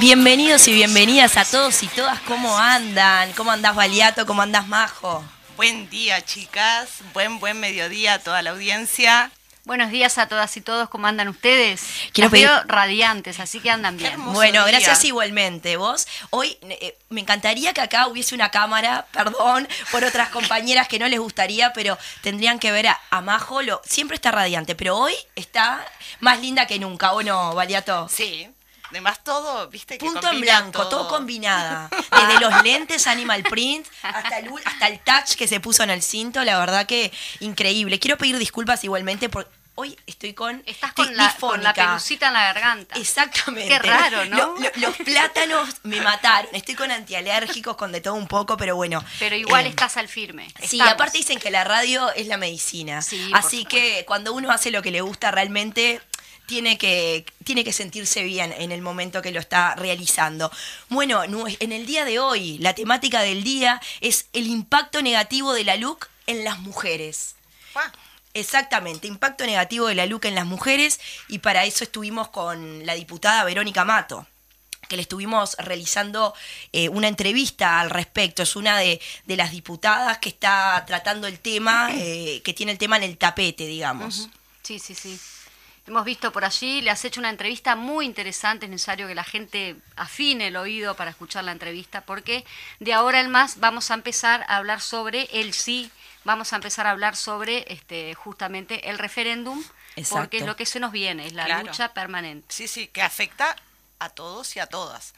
Bienvenidos y bienvenidas a todos y todas. ¿Cómo andan? ¿Cómo andás, Baliato? ¿Cómo andás, Majo? Buen día, chicas. Buen, buen mediodía a toda la audiencia. Buenos días a todas y todos, ¿cómo andan ustedes? Quiero Las pedir- veo radiantes, así que andan bien. Bueno, día. gracias igualmente. Vos, hoy eh, me encantaría que acá hubiese una cámara, perdón por otras compañeras que no les gustaría, pero tendrían que ver a, a Majo. Lo, siempre está radiante, pero hoy está más linda que nunca, ¿o no, Baliato? Sí. Además todo, viste que Punto en blanco, todo. combinada. Desde los lentes Animal Print hasta el, hasta el touch que se puso en el cinto, la verdad que increíble. Quiero pedir disculpas igualmente porque hoy estoy con. Estás estoy con la, con la pelucita en la garganta. Exactamente. Qué raro, ¿no? Lo- lo- los plátanos me mataron. Estoy con antialérgicos, con de todo un poco, pero bueno. Pero igual eh, estás al firme. Sí, Estamos. aparte dicen que la radio es la medicina. Sí, por Así que cuando uno hace lo que le gusta realmente tiene que, tiene que sentirse bien en el momento que lo está realizando. Bueno, en el día de hoy, la temática del día es el impacto negativo de la look en las mujeres. Ah, Exactamente, impacto negativo de la LUC en las mujeres y para eso estuvimos con la diputada Verónica Mato que le estuvimos realizando eh, una entrevista al respecto. Es una de, de las diputadas que está tratando el tema, eh, que tiene el tema en el tapete, digamos. Sí, sí, sí. Hemos visto por allí, le has hecho una entrevista muy interesante, es necesario que la gente afine el oído para escuchar la entrevista, porque de ahora en más vamos a empezar a hablar sobre el sí, vamos a empezar a hablar sobre este justamente el referéndum, Exacto. porque es lo que se nos viene, es la Claro. lucha permanente. sí, sí, que afecta a todos y a todas.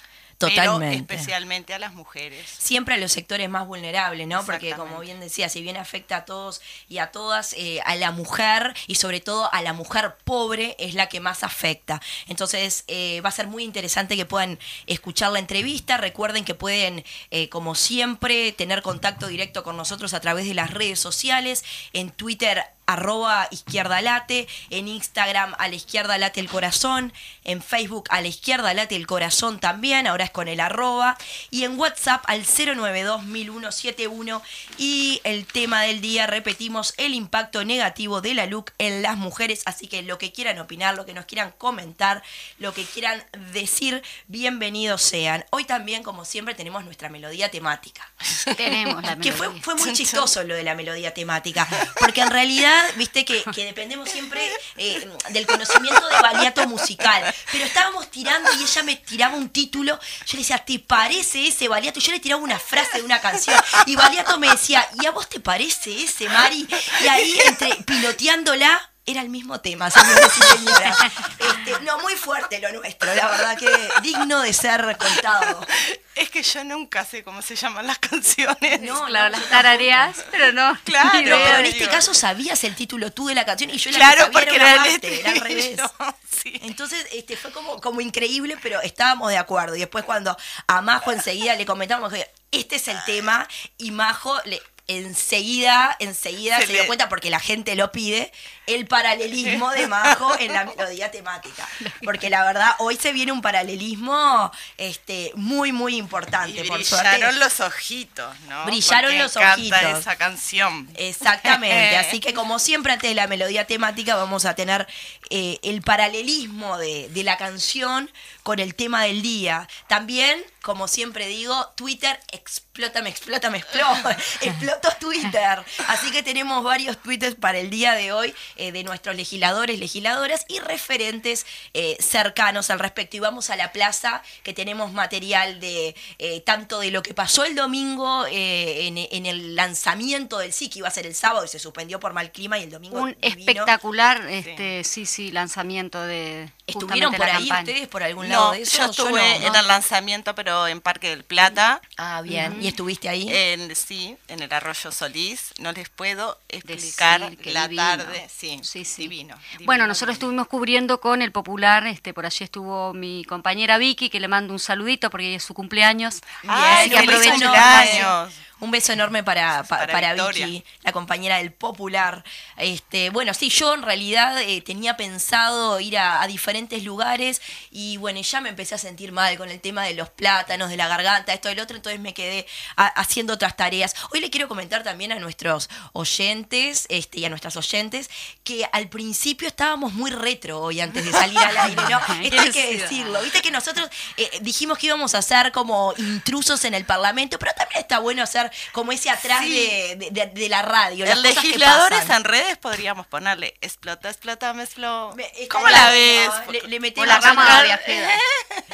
Totalmente. Pero especialmente a las mujeres. siempre a los sectores más vulnerables, ¿no? Porque como bien decía, si bien afecta a todos y a todas, eh, a la mujer y sobre todo a la mujer pobre es la que más afecta. Entonces eh, va a ser muy interesante que puedan escuchar la entrevista. Recuerden que pueden, eh, como siempre, tener contacto directo con nosotros a través de las redes sociales, en Twitter arroba izquierda late, en Instagram a la izquierda late el corazón, en Facebook a la izquierda late el corazón también, ahora es con el arroba, y en WhatsApp al 092-1171 y el tema del día, repetimos, el impacto negativo de la look en las mujeres, así que lo que quieran opinar, lo que nos quieran comentar, lo que quieran decir, bienvenidos sean. Hoy también, como siempre, tenemos nuestra melodía temática. Tenemos la Que fue muy chistoso lo de la melodía temática, porque en realidad, viste que, dependemos siempre eh, del conocimiento de baliato musical, pero estábamos tirando y ella me tiraba un título, yo le decía, ¿te parece ese baliato? Yo le tiraba una frase de una canción, y baliato me decía, ¿y a vos te parece ese, Mari? Y ahí, entre piloteándola, era el mismo tema, señores y señoras. Este, no, muy fuerte lo nuestro, la verdad que digno de ser contado. Es que yo nunca sé cómo se llaman las canciones. No, claro, las tarareas, pero no. Claro, pero en este caso sabías el título tú de la canción y yo la Claro, que sabía porque era era una el parte, era al revés. sí. Entonces este, fue como, como increíble, pero estábamos de acuerdo. Y después cuando a Majo enseguida le comentamos que este es el tema y Majo le, enseguida, enseguida se, Se dio le- cuenta porque la gente lo pide, el paralelismo de Majo en la melodía temática. Porque la verdad, hoy se viene un paralelismo este, muy, muy importante, Y por brillaron suerte. los ojitos, ¿no? Brillaron Porque los ojitos. esa canción. Exactamente, así que como siempre antes de la melodía temática vamos a tener eh, el paralelismo de, de la canción con el tema del día. También, como siempre digo, Twitter explota, me explota, me explota, explotó Twitter. Así que tenemos varios tweets para el día de hoy eh, de nuestros legisladores, legisladoras y referentes eh, cercanos al respecto. Y vamos a la plaza que tenemos material de eh, tanto de lo que pasó el domingo eh, en, en el lanzamiento del sí, que iba a ser el sábado y se suspendió por mal clima y el domingo Un divino. espectacular, este, sí, sí, lanzamiento de. ¿Estuvieron por la ahí campaña. ustedes por algún lado No, de eso? yo estuve no, en ¿no? el lanzamiento, pero en Parque del Plata. Ah, bien. ¿Y estuviste ahí? En, sí, en el Arroyo Solís. No les puedo explicar Decir la divino. tarde. Sí, Sí, sí. divino. Bueno, nosotros divino. estuvimos cubriendo con el popular, este, por allí estuvo mi compañera Vicky, que le mando un saludito porque es su cumpleaños. Ay, Así que aprovecho- cumpleaños. Un beso enorme para, pa- Para. Vicky, la compañera del Popular. Este, bueno, sí, yo en realidad eh, tenía pensado ir a, a diferentes lugares y bueno, ya me empecé a sentir mal con el tema de los plátanos, de la garganta, esto del otro, entonces me quedé a- haciendo otras tareas. Hoy le quiero comentar también a nuestros oyentes este, y a nuestras oyentes que al principio estábamos muy retro hoy antes de salir al aire, ¿no? Esto hay que decirlo. Viste que nosotros eh, dijimos que íbamos a ser como intrusos en el Parlamento, pero también está bueno hacer como ese atrás Sí. de, de- de- de la radio. El legisladores pasan. en redes podríamos ponerle explota, explota, me explota. Me- ¿Cómo la ves? Le, le O metemos la cámara viajera.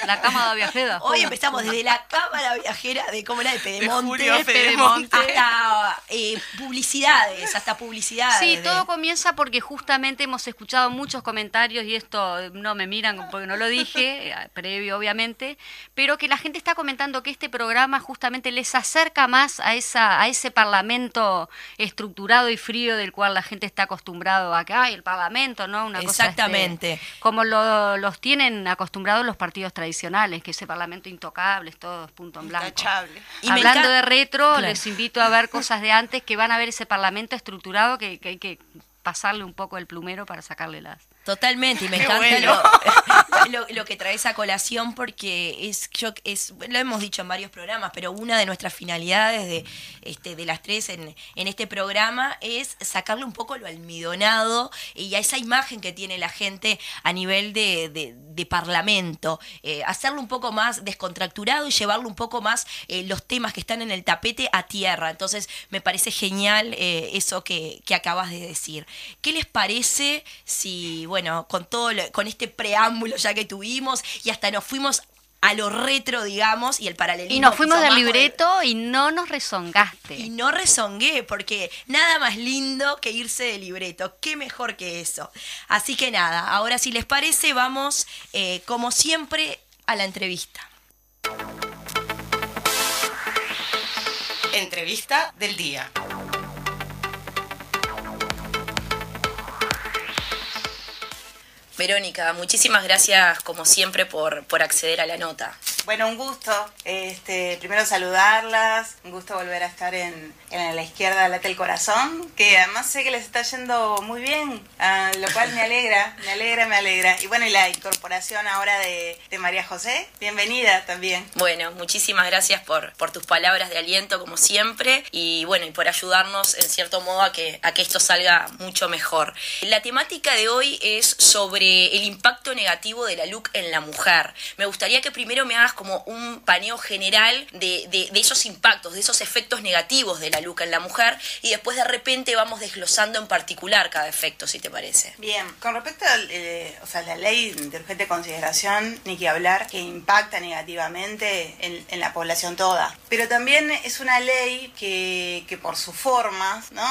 La cámara viajera. Hoy empezamos desde la cámara viajera de cómo era de Pedemonte, hasta eh, publicidades, hasta publicidades. Sí, todo comienza porque justamente hemos escuchado muchos comentarios y esto eh, no me miran porque no lo dije, eh, previo obviamente, pero que la gente está comentando que este programa justamente les acerca más a esa a ese parlamento estructurado y frío del cual la gente está acostumbrado a que ay, el parlamento, ¿no? Una cosa este, Exactamente. como lo- los tienen acostumbrados los partidos tradicionales, que ese parlamento intocable, es todo punto en blanco. Intachable. Y me Hablando de retro, Claro. les invito a ver cosas de antes que van a ver ese parlamento estructurado que, que hay que pasarle un poco el plumero para sacarle las... Totalmente, y me Qué encanta bueno. lo, lo- lo que traes a colación porque es, yo, es, lo hemos dicho en varios programas, pero una de nuestras finalidades de, este, de las tres en, en este programa es sacarle un poco lo almidonado y a esa imagen que tiene la gente a nivel de, de- de parlamento, eh, hacerlo un poco más descontracturado y llevarlo un poco más eh, los temas que están en el tapete a tierra. Entonces me parece genial eh, eso que, que acabas de decir. ¿Qué les parece si, bueno, con todo, lo- con este preámbulo ya que tuvimos y hasta nos fuimos a lo retro, digamos, y el paralelismo. Y nos fuimos del libreto y no nos rezongaste. y no rezongué, porque nada más lindo que irse de libreto. Qué mejor que eso. Así que nada, ahora si les parece, vamos, eh, como siempre, a la entrevista. Entrevista del día. Verónica, muchísimas gracias como siempre por, por acceder a la nota. Bueno, un gusto. Este, primero saludarlas, un gusto volver a estar en, en la izquierda late el corazón, que además sé que les está yendo muy bien, ah, lo cual me alegra, me alegra, me alegra. Y bueno, y la incorporación ahora de, de María José, bienvenida también. Bueno, muchísimas gracias por, por tus palabras de aliento como siempre y bueno, y por ayudarnos en cierto modo a que, a que esto salga mucho mejor. La temática de hoy es sobre el impacto negativo de la LUC en la mujer. Me gustaría que primero me hagas como un paneo general de, de- esos impactos, de esos efectos negativos de la LUC en la mujer y después de repente vamos desglosando en particular cada efecto, si te parece. Bien, con respecto a o sea, la ley de urgente consideración, ni que hablar, que impacta negativamente en, en la población toda. Pero también es una ley que, que por sus formas, ¿no?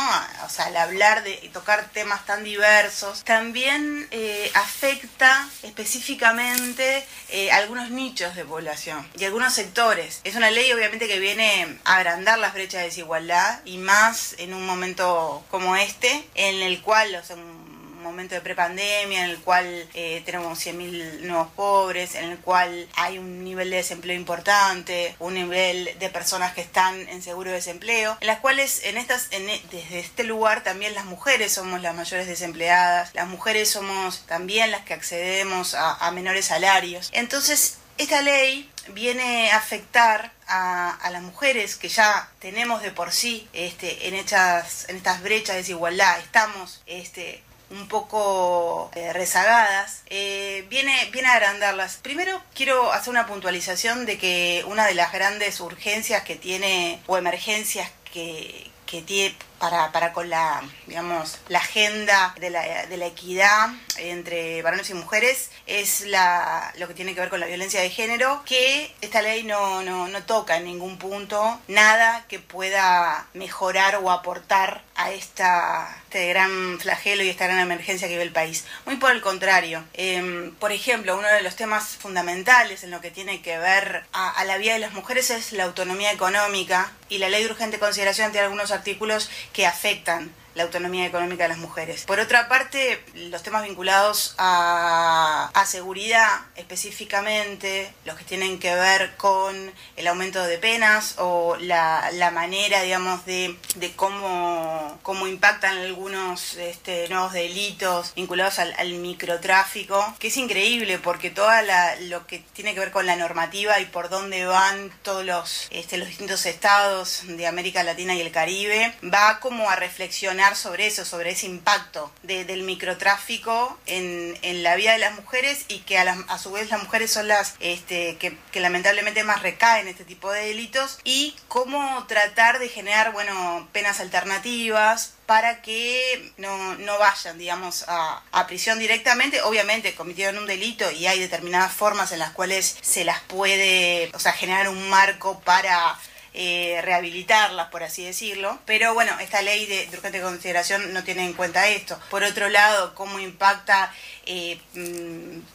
O sea, al hablar de y tocar temas tan diversos, también eh, afecta específicamente eh, algunos nichos de población y algunos sectores. Es una ley obviamente que viene a agrandar las brechas de desigualdad y más en un momento como este, en el cual, un momento de prepandemia, en el cual eh, tenemos 100.000 nuevos pobres, en el cual hay un nivel de desempleo importante, un nivel de personas que están en seguro de desempleo, en las cuales en estas, en, e- desde este lugar también las mujeres somos las mayores desempleadas, las mujeres somos también las que accedemos a menores salarios. Entonces, esta ley viene a afectar a, las mujeres que ya tenemos de por sí este, en, estas, en estas brechas de desigualdad, estamos este, un poco eh, rezagadas, eh, viene, viene a agrandarlas. Primero quiero hacer una puntualización de que una de las grandes urgencias que tiene o emergencias que, que tiene para, para con la, digamos, la agenda de la, de la equidad entre varones y mujeres es la, lo que tiene que ver con la violencia de género, que esta ley no, no, no toca en ningún punto nada que pueda mejorar o aportar a esta, este gran flagelo y esta gran emergencia que vive el país. Muy por el contrario. Em, por ejemplo, uno de los temas fundamentales en lo que tiene que ver a, a la vida de las mujeres es la autonomía económica y la ley de urgente consideración tiene algunos artículos que afectan la autonomía económica de las mujeres. Por otra parte, los temas vinculados a, seguridad específicamente, los que tienen que ver con el aumento de penas o la, la manera, digamos, de, cómo, cómo impactan algunos este, nuevos delitos vinculados al, microtráfico, que es increíble porque todo lo que tiene que ver con la normativa y por dónde van todos los, este, los distintos estados de América Latina y el Caribe, va como a reflexionar sobre eso, sobre ese impacto de, del microtráfico en, en, la vida de las mujeres y que a, la, a su vez las mujeres son las este, que, lamentablemente más recaen en este tipo de delitos y cómo tratar de generar bueno penas alternativas para que no, no vayan, digamos, a, a, prisión directamente. Obviamente cometieron un delito y hay determinadas formas en las cuales se las puede, o sea, generar un marco para eh, rehabilitarlas, por así decirlo. Pero bueno, esta ley de, de, urgente consideración no tiene en cuenta esto. Por otro lado, cómo impacta eh,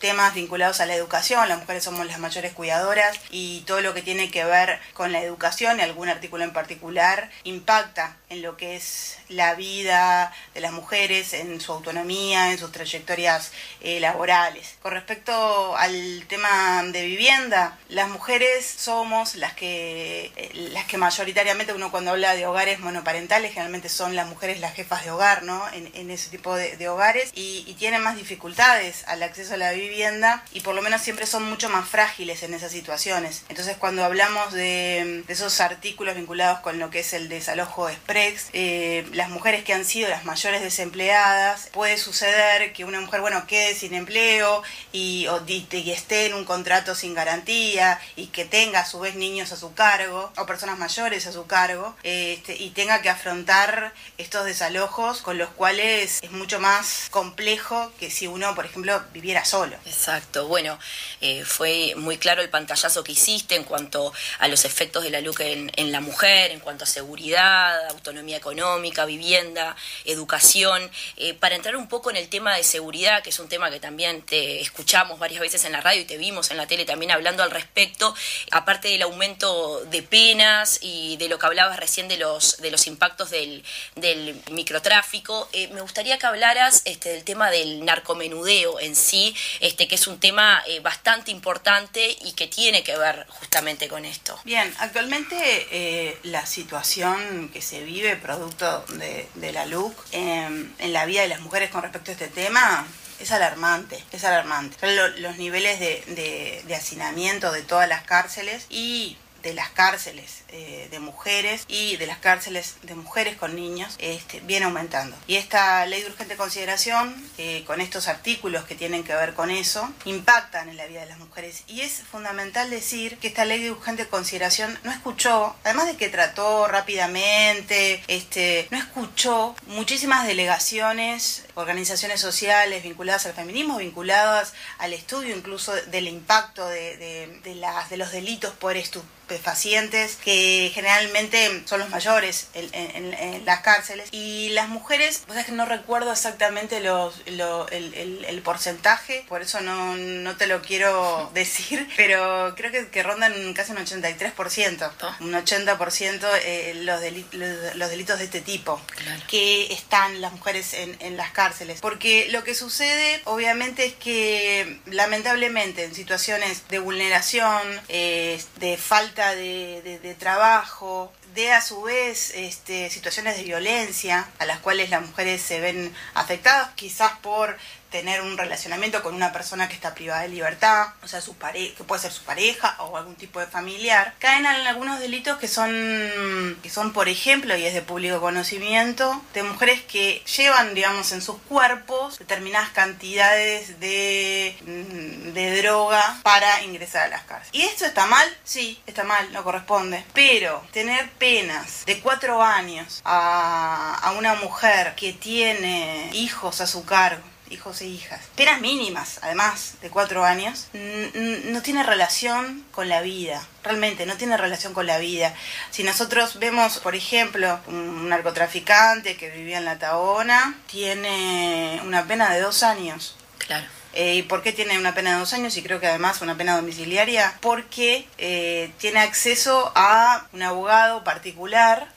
temas vinculados a la educación. Las mujeres somos las mayores cuidadoras y todo lo que tiene que ver con la educación, algún artículo en particular, impacta en lo que es la vida de las mujeres, en su autonomía, en sus trayectorias eh, laborales. Con respecto al tema de vivienda, las mujeres somos las que, eh, las que mayoritariamente uno cuando habla de hogares monoparentales, generalmente son las mujeres las jefas de hogar, ¿no? En, ese tipo de, de hogares y, y, tienen más dificultades al acceso a la vivienda y por lo menos siempre son mucho más frágiles en esas situaciones. Entonces cuando hablamos de, esos artículos vinculados con lo que es el desalojo express, eh, las mujeres que han sido las mayores desempleadas, puede suceder que una mujer, bueno, quede sin empleo y, o, esté en un contrato sin garantía y que tenga a su vez niños a su cargo o personas mayores a su cargo este, y tenga que afrontar estos desalojos con los cuales es mucho más complejo que si uno, por ejemplo, viviera solo. Exacto, bueno, eh, fue muy claro el pantallazo que hiciste en cuanto a los efectos de la LUC en, la mujer, en cuanto a seguridad, autonomía económica, vivienda, educación, eh, para entrar un poco en el tema de seguridad, que es un tema que también te escuchamos varias veces en la radio y te vimos en la tele también hablando al respecto, aparte del aumento de penas y de lo que hablabas recién de los, de los impactos del, del microtráfico, eh, me gustaría que hablaras este, del tema del narcomenudeo en sí, este, que es un tema eh, bastante importante y que tiene que ver justamente con esto. Bien, actualmente eh, la situación que se vive producto de, la LUC en, en la vida de las mujeres con respecto a este tema es alarmante, es alarmante. Los niveles de, de, hacinamiento de todas las cárceles y de las cárceles eh, de mujeres y de las cárceles de mujeres con niños este, viene aumentando. Y esta ley de urgente consideración, eh, con estos artículos que tienen que ver con eso, impactan en la vida de las mujeres. Y es fundamental decir que esta ley de urgente consideración no escuchó, además de que trató rápidamente, este, no escuchó muchísimas delegaciones, organizaciones sociales vinculadas al feminismo, vinculadas al estudio incluso del impacto de, de, de, los delitos por estupefacientes que generalmente son los mayores en, en, en, las cárceles y las mujeres, pues es que no recuerdo exactamente los, lo, el, el, el, porcentaje, por eso no, no, te lo quiero decir, pero creo que, que rondan casi un 83%, oh. un 80% eh, los, delitos, los delitos de este tipo claro. que están las mujeres en, en las cárceles, porque lo que sucede obviamente es que lamentablemente en situaciones de vulneración, eh, de falta de, de, trabajo, de a su vez este, situaciones de violencia a las cuales las mujeres se ven afectadas, quizás por tener un relacionamiento con una persona que está privada de libertad, o sea, su pare que puede ser su pareja o algún tipo de familiar, caen en algunos delitos que son, que son, por ejemplo, y es de público conocimiento, de mujeres que llevan, digamos, en sus cuerpos determinadas cantidades de, de droga para ingresar a las cárceles. ¿Y esto está mal? Sí, está mal, no corresponde. Pero tener penas de cuatro años a, a una mujer que tiene hijos a su cargo, hijos e hijas. Penas mínimas, además de cuatro años, no tiene relación con la vida. Realmente no tiene relación con la vida. Si nosotros vemos, por ejemplo, un narcotraficante que vivía en la Taona, tiene una pena de dos años. Claro. Eh, ¿Y por qué tiene una pena de dos años? Y creo que además una pena domiciliaria. Porque eh, tiene acceso a un abogado particular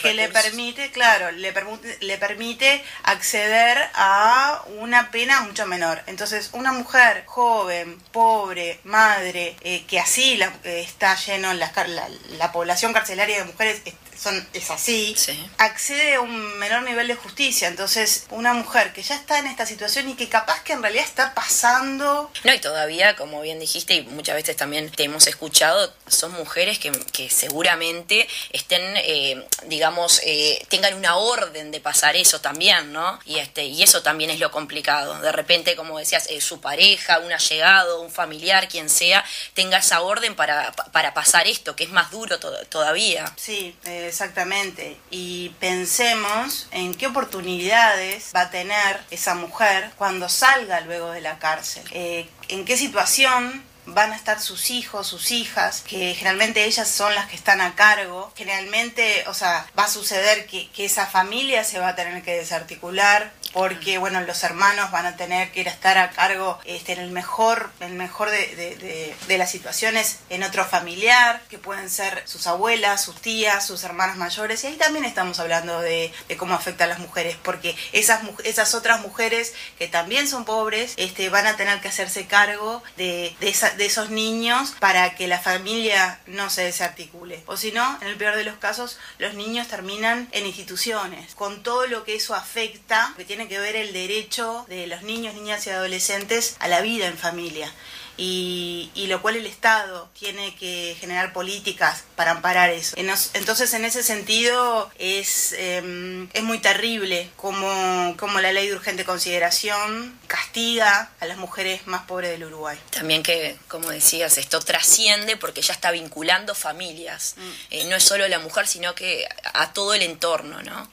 que le permite, claro, le le permite acceder a una pena mucho menor. Entonces, una mujer joven, pobre, madre, eh, que así la, eh, está lleno la, la, la población carcelaria de mujeres son, es así, accede a un menor nivel de justicia. Entonces, una mujer que ya está en esta situación y que capaz que en realidad está pasando... No, y todavía, como bien dijiste, y muchas veces también te hemos escuchado, son mujeres que, que seguramente estén, eh, digamos, eh, tengan una orden de pasar eso también, ¿no? Y, este, y eso también es lo complicado. De repente, como decías, eh, su pareja, un allegado, un familiar, quien sea, tenga esa orden para, para pasar esto, que es más duro todavía. Sí, Exactamente. Y pensemos en qué oportunidades va a tener esa mujer cuando salga luego de la cárcel. Eh, en qué situación van a estar sus hijos, sus hijas, que generalmente ellas son las que están a cargo. Generalmente, o sea, va a suceder que, que esa familia se va a tener que desarticular, porque bueno, los hermanos van a tener que ir a estar a cargo este, en el mejor, el mejor de, las situaciones en otro familiar, que pueden ser sus abuelas, sus tías, sus hermanas mayores, y ahí también estamos hablando de, cómo afecta a las mujeres, porque esas, esas otras mujeres que también son pobres, este, van a tener que hacerse cargo de, de esos niños para que la familia no se desarticule. O si no, en el peor de los casos, los niños terminan en instituciones, con todo lo que eso afecta, que tiene que ver el derecho de los niños, niñas y adolescentes a la vida en familia y, lo cual el Estado tiene que generar políticas para amparar eso. Entonces, en ese sentido, es, em, es muy terrible como, como la ley de urgente consideración castiga a las mujeres más pobres del Uruguay. También que, como decías, esto trasciende porque ya está vinculando familias. Mm. Eh, no es solo la mujer, sino que a todo el entorno, ¿no?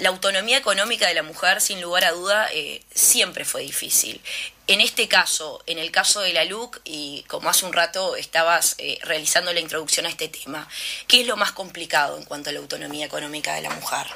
La autonomía económica de la mujer, sin lugar a duda, eh, siempre fue difícil. En este caso, en el caso de la LUC, y como hace un rato estabas eh, realizando la introducción a este tema, ¿qué es lo más complicado en cuanto a la autonomía económica de la mujer?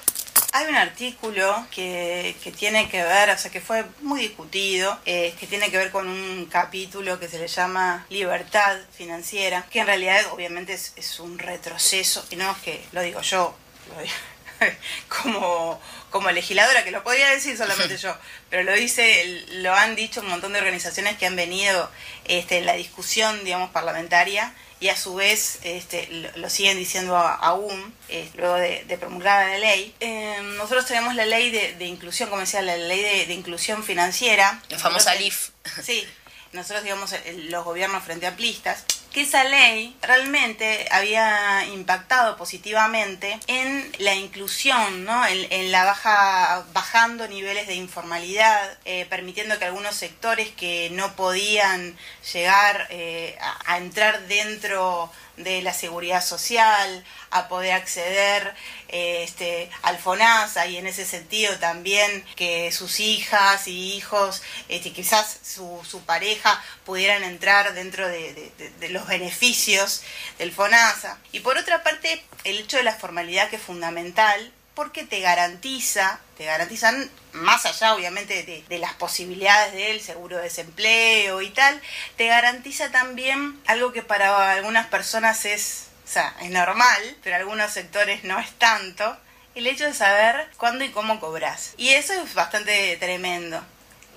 Hay un artículo que, tiene que ver, o sea, que fue muy discutido, eh, que tiene que ver con un capítulo que se le llama libertad financiera, que en realidad obviamente es, un retroceso, y no es que lo digo yo, lo digo como, como legisladora, que lo podría decir solamente yo, pero lo dice, lo han dicho un montón de organizaciones que han venido este, en la discusión, digamos, parlamentaria y a su vez este, lo, siguen diciendo aún, eh, luego de, promulgada la ley. Em, nosotros tenemos la ley de, inclusión, como decía, la ley de, inclusión financiera. La famosa LIF. Sí, nosotros, digamos, los gobiernos frente amplistas que esa ley realmente había impactado positivamente en la inclusión, ¿no? en, la baja, bajando niveles de informalidad, eh, permitiendo que algunos sectores que no podían llegar eh, a, a entrar dentro de la seguridad social, a poder acceder este, al FONASA y en ese sentido también que sus hijas y hijos, este, quizás su, su pareja pudieran entrar dentro de, los beneficios del FONASA. Y por otra parte, el hecho de la formalidad que es fundamental porque te garantiza, te garantizan más allá obviamente de, las posibilidades del seguro de desempleo y tal, te garantiza también algo que para algunas personas es, o sea, es normal, pero algunos sectores no es tanto, el hecho de saber cuándo y cómo cobras. Y eso es bastante tremendo.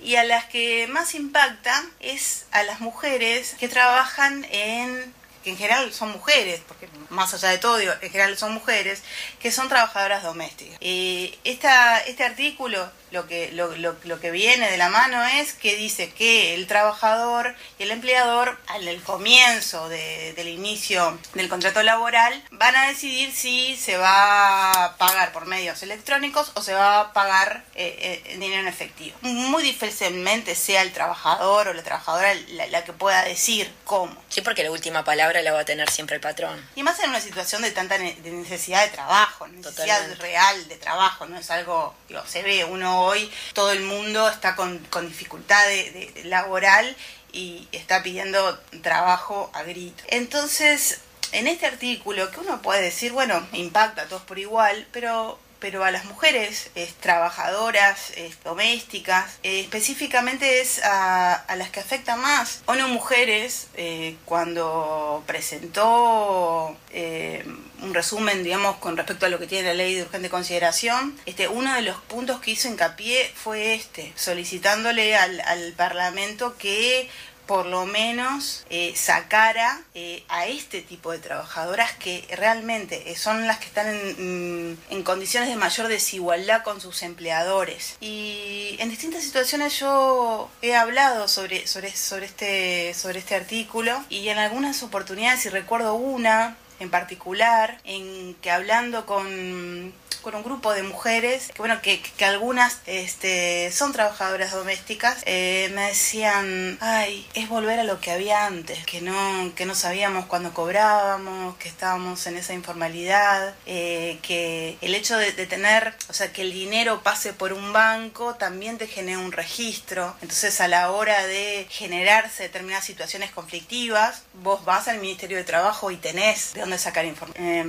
Y a las que más impacta es a las mujeres que trabajan en en general son mujeres, porque más allá de todo, en general son mujeres, que son trabajadoras domésticas. Eh, esta, este artículo lo que, lo, lo, que viene de la mano es que dice que el trabajador y el empleador al el comienzo del inicio del contrato laboral van a decidir si se va a pagar por medios electrónicos o se va a pagar eh, eh, en dinero en efectivo. Muy difícilmente sea el trabajador o la trabajadora la, que pueda decir cómo. Sí, porque la última palabra la va a tener siempre el patrón. Y más en una situación de tanta necesidad de trabajo, necesidad real de trabajo, no es algo, digo, se ve uno hoy todo el mundo está con, dificultad de, laboral y está pidiendo trabajo a grito. Entonces, en este artículo, que uno puede decir, bueno, impacta a todos por igual, pero pero a las mujeres trabajadoras, domésticas, eh, específicamente es a, las que afecta más. ONU Mujeres, eh, cuando presentó eh, un resumen, digamos, con respecto a lo que tiene la ley de urgente consideración, este, uno de los puntos que hizo hincapié fue este, solicitándole al Parlamento que por lo menos eh, sacara eh, a este tipo de trabajadoras que realmente son las que están en, mm, en, condiciones de mayor desigualdad con sus empleadores. Y en distintas situaciones yo he hablado sobre, sobre, sobre, este, sobre este artículo y en algunas oportunidades, y recuerdo una, en particular, en que hablando con, con un grupo de mujeres, que bueno, que, que algunas este, son trabajadoras domésticas, eh, me decían, ay, es volver a lo que había antes, que no, que no sabíamos cuándo cobrábamos, que estábamos en esa informalidad, eh, que el hecho de, tener, o sea, que el dinero pase por un banco también te genera un registro, entonces a la hora de generarse determinadas situaciones conflictivas, vos vas al Ministerio de Trabajo y tenés dónde sacar información. Eh,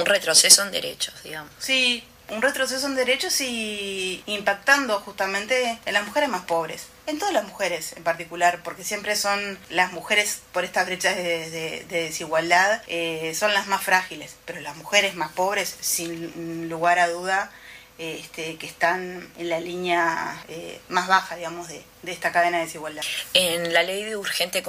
un retroceso en derechos, digamos. Sí, un retroceso en derechos y impactando justamente en las mujeres más pobres. En todas las mujeres en particular, porque siempre son las mujeres por estas brechas de, de, de desigualdad, eh, son las más frágiles, pero las mujeres más pobres, sin lugar a duda, este, que están en la línea eh, más baja, digamos, de, de esta cadena de desigualdad. En la ley de urgente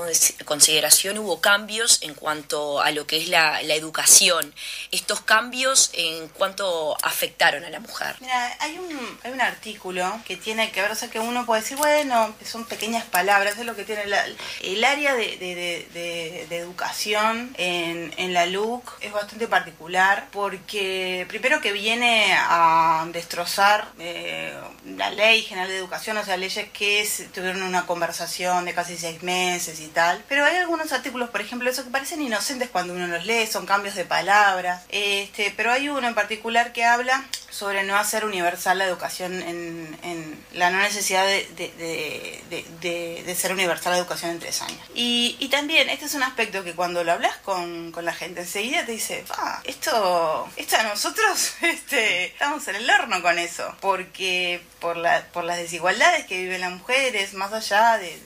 consideración hubo cambios en cuanto a lo que es la, la educación. ¿Estos cambios en cuánto afectaron a la mujer? Mira, hay un, hay un artículo que tiene que ver, o sea, que uno puede decir, bueno, son pequeñas palabras, es lo que tiene la, el área de, de, de, de educación en, en, la LUC es bastante particular porque primero que viene a destrozar eh, la ley general de educación, o sea, leyes que es tuvieron una conversación de casi seis meses y tal. Pero hay algunos artículos, por ejemplo, eso que parecen inocentes cuando uno los lee, son cambios de palabras. Este, pero hay uno en particular que habla sobre no hacer universal la educación en, en la no necesidad de, de, de, de, ser universal la educación en tres años. Y, y, también, este es un aspecto que cuando lo hablas con, con la gente enseguida te dice, ah, esto, esto a nosotros este, estamos en el horno con eso, porque por, la, por las desigualdades que viven las mujeres, más allá de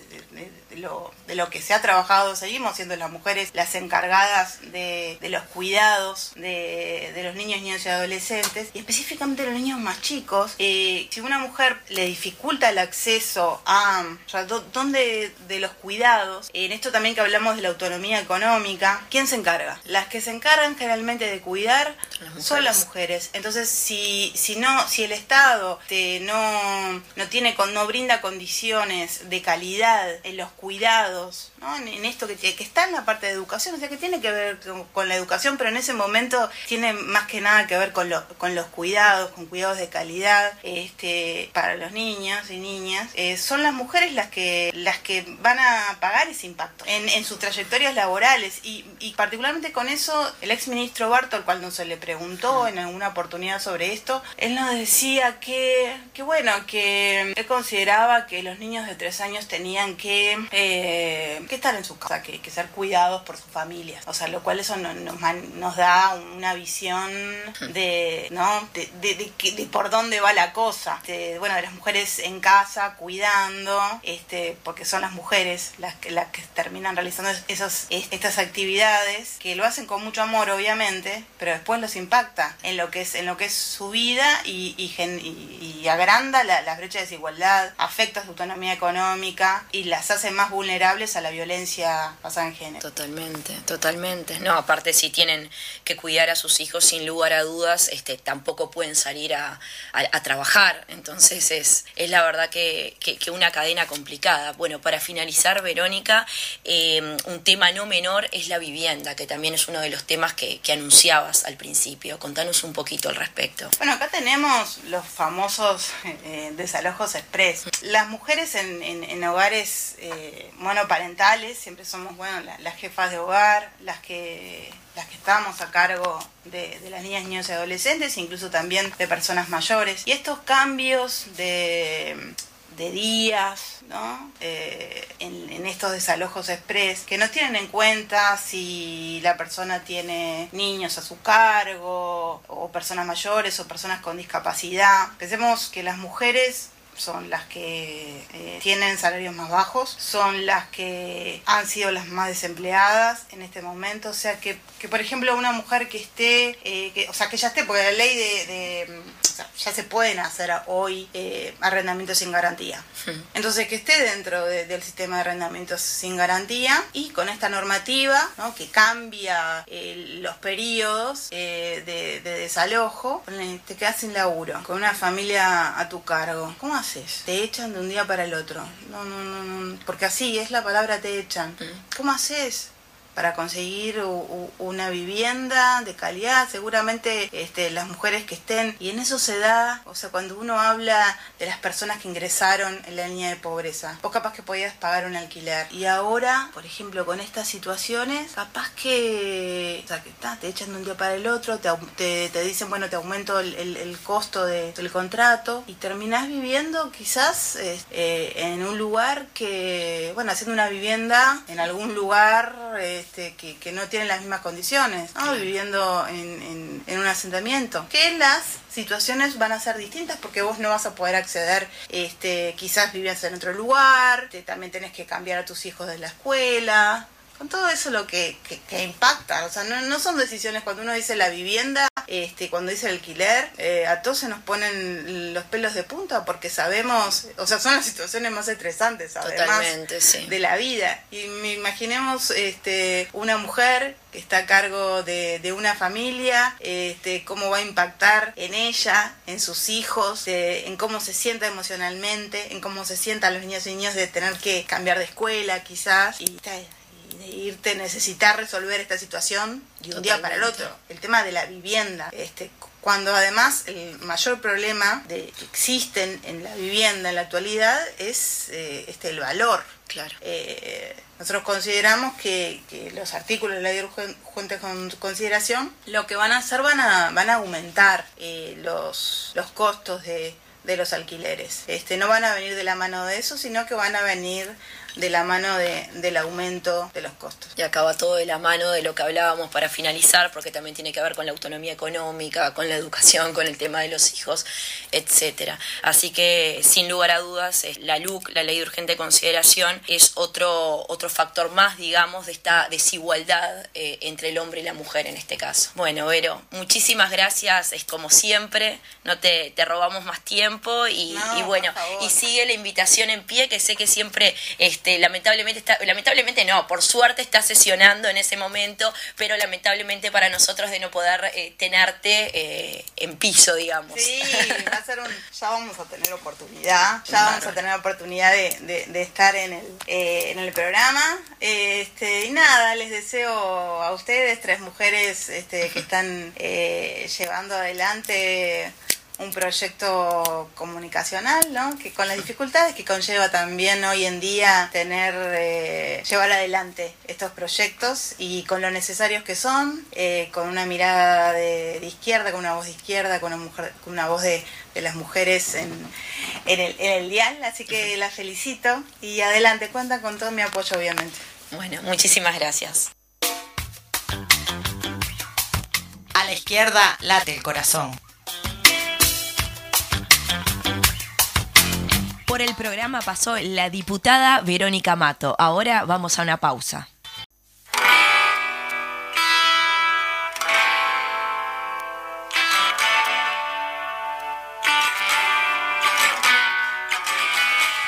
lo, de lo que se ha trabajado, seguimos siendo las mujeres las encargadas de, de los cuidados de, de, los niños, niños y adolescentes, y específicamente los niños más chicos. Eh, si una mujer le dificulta el acceso a, o sea, ¿dónde de los cuidados? En esto también que hablamos de la autonomía económica, ¿quién se encarga? Las que se encargan generalmente de cuidar las son las mujeres. Entonces, si, si no, si el Estado te, no, no tiene, no brinda condiciones de calidad en los cuidados, ¿no? en, en, esto que, que, está en la parte de educación, o sea que tiene que ver con, con, la educación, pero en ese momento tiene más que nada que ver con, lo, con los cuidados, con cuidados de calidad este, para los niños y niñas. Eh, son las mujeres las que, las que van a pagar ese impacto en, en sus trayectorias laborales y, y, particularmente con eso el ex ministro Bartol, cuando se le preguntó en alguna oportunidad sobre esto, él nos decía que, que bueno, que él consideraba que los niños de tres años tenían que eh, que estar en su casa, que, que, ser cuidados por sus familias. O sea, lo cual eso nos, nos, nos da una visión de, ¿no? De, de, de, de, por dónde va la cosa. Bueno, de las mujeres en casa, cuidando, este, porque son las mujeres las que, las que terminan realizando esos, estas actividades, que lo hacen con mucho amor, obviamente, pero después los impacta en lo que es, en lo que es su vida y, y, y, y agranda la, las brechas de desigualdad, afecta su autonomía económica y las hace más vulnerables a la violencia basada en género. Totalmente, totalmente. No, aparte si tienen que cuidar a sus hijos sin lugar a dudas, este, tampoco pueden salir a, a, a trabajar. Entonces es, es la verdad que, que, que, una cadena complicada. Bueno, para finalizar, Verónica, eh, un tema no menor es la vivienda, que también es uno de los temas que, que anunciabas al principio. Contanos un poquito al respecto. Bueno, acá tenemos los famosos eh, desalojos express. Las mujeres en, en, en hogares monoparentales, siempre somos bueno, la, las jefas de hogar, las que, las que estamos a cargo de, de, las niñas, niños y adolescentes, incluso también de personas mayores. Y estos cambios de, de días, ¿no? Eh, en, en, estos desalojos express, que no tienen en cuenta si la persona tiene niños a su cargo, o personas mayores, o personas con discapacidad. Pensemos que las mujeres son las que eh, tienen salarios más bajos, son las que han sido las más desempleadas en este momento. O sea, que, que por ejemplo una mujer que esté, eh, que, o sea, que ya esté, porque la ley de, de o sea, ya se pueden hacer hoy eh, arrendamientos sin garantía. Entonces, que esté dentro de- del sistema de arrendamientos sin garantía y con esta normativa ¿no? que cambia eh, los periodos de, de desalojo, te quedas sin laburo, con una familia a tu cargo. ¿Cómo haces? Te echan de un día para el otro. No, no, no, no. Porque así es la palabra te echan. ¿Cómo haces? Para conseguir una vivienda de calidad, seguramente este, las mujeres que estén, y en eso se da, o sea, cuando uno habla de las personas que ingresaron en la línea de pobreza, vos capaz que podías pagar un alquiler, y ahora, por ejemplo, con estas situaciones, capaz que, o sea, te echan de un día para el otro, te, te, te dicen, bueno, te aumento el, el- costo de- del contrato, y terminás viviendo quizás eh, eh, en un lugar que, bueno, haciendo una vivienda en algún lugar este, que, que no tiene las mismas condiciones, ¿no? viviendo en, en- en un asentamiento. Que las situaciones van a ser distintas porque vos no vas a poder acceder, este, quizás vivías en otro lugar, te- también tenés que cambiar a tus hijos de la escuela. Con todo eso lo que, que, que impacta, o sea, no, no son decisiones cuando uno dice la vivienda, este, cuando dice el alquiler, eh, a todos se nos ponen los pelos de punta porque sabemos, o sea, son las situaciones más estresantes, además sí. de la vida. Y me imaginemos este, una mujer que está a cargo de, de una familia, este, cómo va a impactar en ella, en sus hijos, de- en cómo se sienta emocionalmente, en cómo se sientan los niños y niñas de tener que cambiar de escuela quizás y de irte, necesitar resolver esta situación de un día para el otro. El tema de la vivienda, este, cuando además el mayor problema de, que existen en la vivienda en la actualidad es eh, este, el valor. Claro. Eh, nosotros consideramos que, que los artículos de la ley urgente con consideración lo que van a hacer van a, van a aumentar eh, los, los costos de, de los alquileres. Este, no van a venir de la mano de eso, sino que van a venir de la mano de, del aumento de los costos. Y acaba todo de la mano de lo que hablábamos para finalizar, porque también tiene que ver con la autonomía económica, con la educación, con el tema de los hijos, etcétera. Así que, sin lugar a dudas, la LUC, la Ley de Urgente Consideración, es otro, otro factor más, digamos, de esta desigualdad eh, entre el hombre y la mujer en este caso. Bueno, Vero, muchísimas gracias, es como siempre, no te, te robamos más tiempo y, No, y bueno, y sigue la invitación en pie, que sé que siempre, este, lamentablemente, está, lamentablemente no, por suerte está sesionando en ese momento, pero lamentablemente para nosotros de no poder eh, tenerte eh, en piso, digamos. Sí, va a ser un, ya vamos a tener oportunidad, ya vamos a tener oportunidad de, de- de estar en el, eh, en el programa. Este, y nada, les deseo a ustedes, tres mujeres este, que están eh, llevando adelante un proyecto comunicacional, ¿no? Que con las dificultades que conlleva también hoy en día tener, eh, llevar adelante estos proyectos y con lo necesarios que son, eh, con una mirada de, de izquierda, con una voz de izquierda, con una, mujer, con una voz de, de las mujeres en, en, el, en el dial, así que las felicito y adelante, cuentan con todo mi apoyo obviamente. Bueno, muchísimas gracias. A la izquierda late el corazón. Por el programa pasó la diputada Verónica Mato. Ahora vamos a una pausa.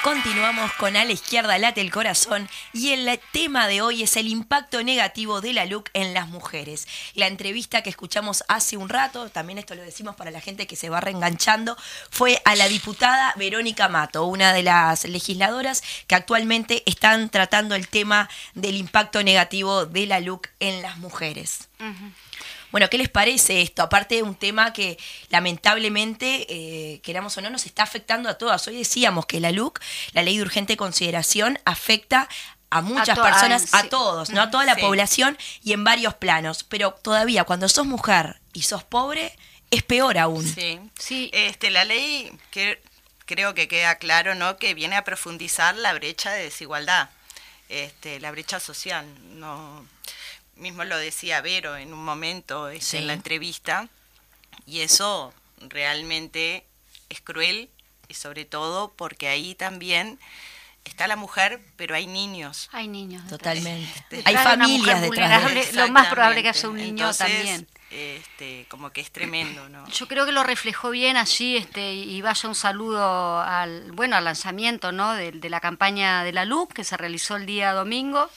Continuamos con A la izquierda late el corazón y el tema de hoy es el impacto negativo de la LUC en las mujeres. La entrevista que escuchamos hace un rato, también esto lo decimos para la gente que se va reenganchando, fue a la diputada Verónica Mato, una de las legisladoras que actualmente están tratando el tema del impacto negativo de la LUC en las mujeres. Bueno, ¿qué les parece esto? Aparte de un tema que lamentablemente, eh, queramos o no, nos está afectando a todas. Hoy decíamos que la LUC, la ley de urgente consideración, afecta a muchas personas, ay, a sí. todos, ¿no? A toda la Sí. población y en varios planos. Pero todavía, cuando sos mujer y sos pobre, es peor aún. Sí. Sí. Este, la ley que creo que queda claro, ¿no? Que viene a profundizar la brecha de desigualdad, este, la brecha social. No, mismo lo decía Vero en un momento este, Sí. en la entrevista, y eso realmente es cruel y sobre todo porque ahí también está la mujer, pero hay niños. Hay niños. detrás. Totalmente. Detrás Hay familias detrás de lo más probable que haya un niño Entonces, también. Este, como que es tremendo, ¿no? Yo creo que lo reflejó bien allí, este, y vaya un saludo al, bueno, al lanzamiento, ¿no? De, de la campaña de la LUC que se realizó el día domingo.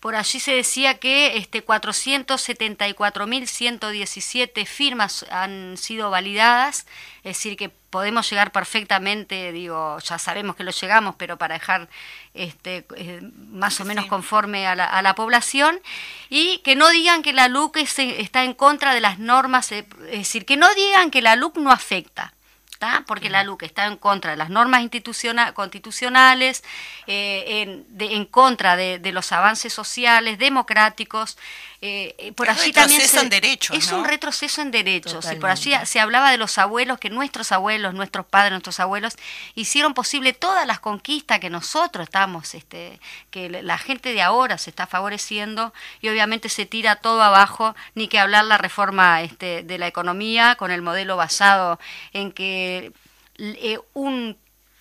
Por allí se decía que este 474.117 firmas han sido validadas, es decir, que podemos llegar perfectamente, digo, ya sabemos que lo llegamos, pero para dejar este, eh, más o menos Sí. conforme a la, a la población, y que no digan que la LUC es- está en contra de las normas, eh, es decir, que no digan que la LUC no afecta. ¿Tá? Porque la LUC está en contra de las normas instituciona- constitucionales, eh, en, de- en contra de, de los avances sociales, democráticos. Eh, eh, por Es allí también se- en derechos, Es ¿no? un retroceso en derechos. Y por allí se hablaba de los abuelos, que nuestros abuelos, nuestros padres, nuestros abuelos, hicieron posible todas las conquistas que nosotros estamos, este, que la gente de ahora se está favoreciendo y obviamente se tira todo abajo, ni que hablar la reforma este, de la economía con el modelo basado en que eh, un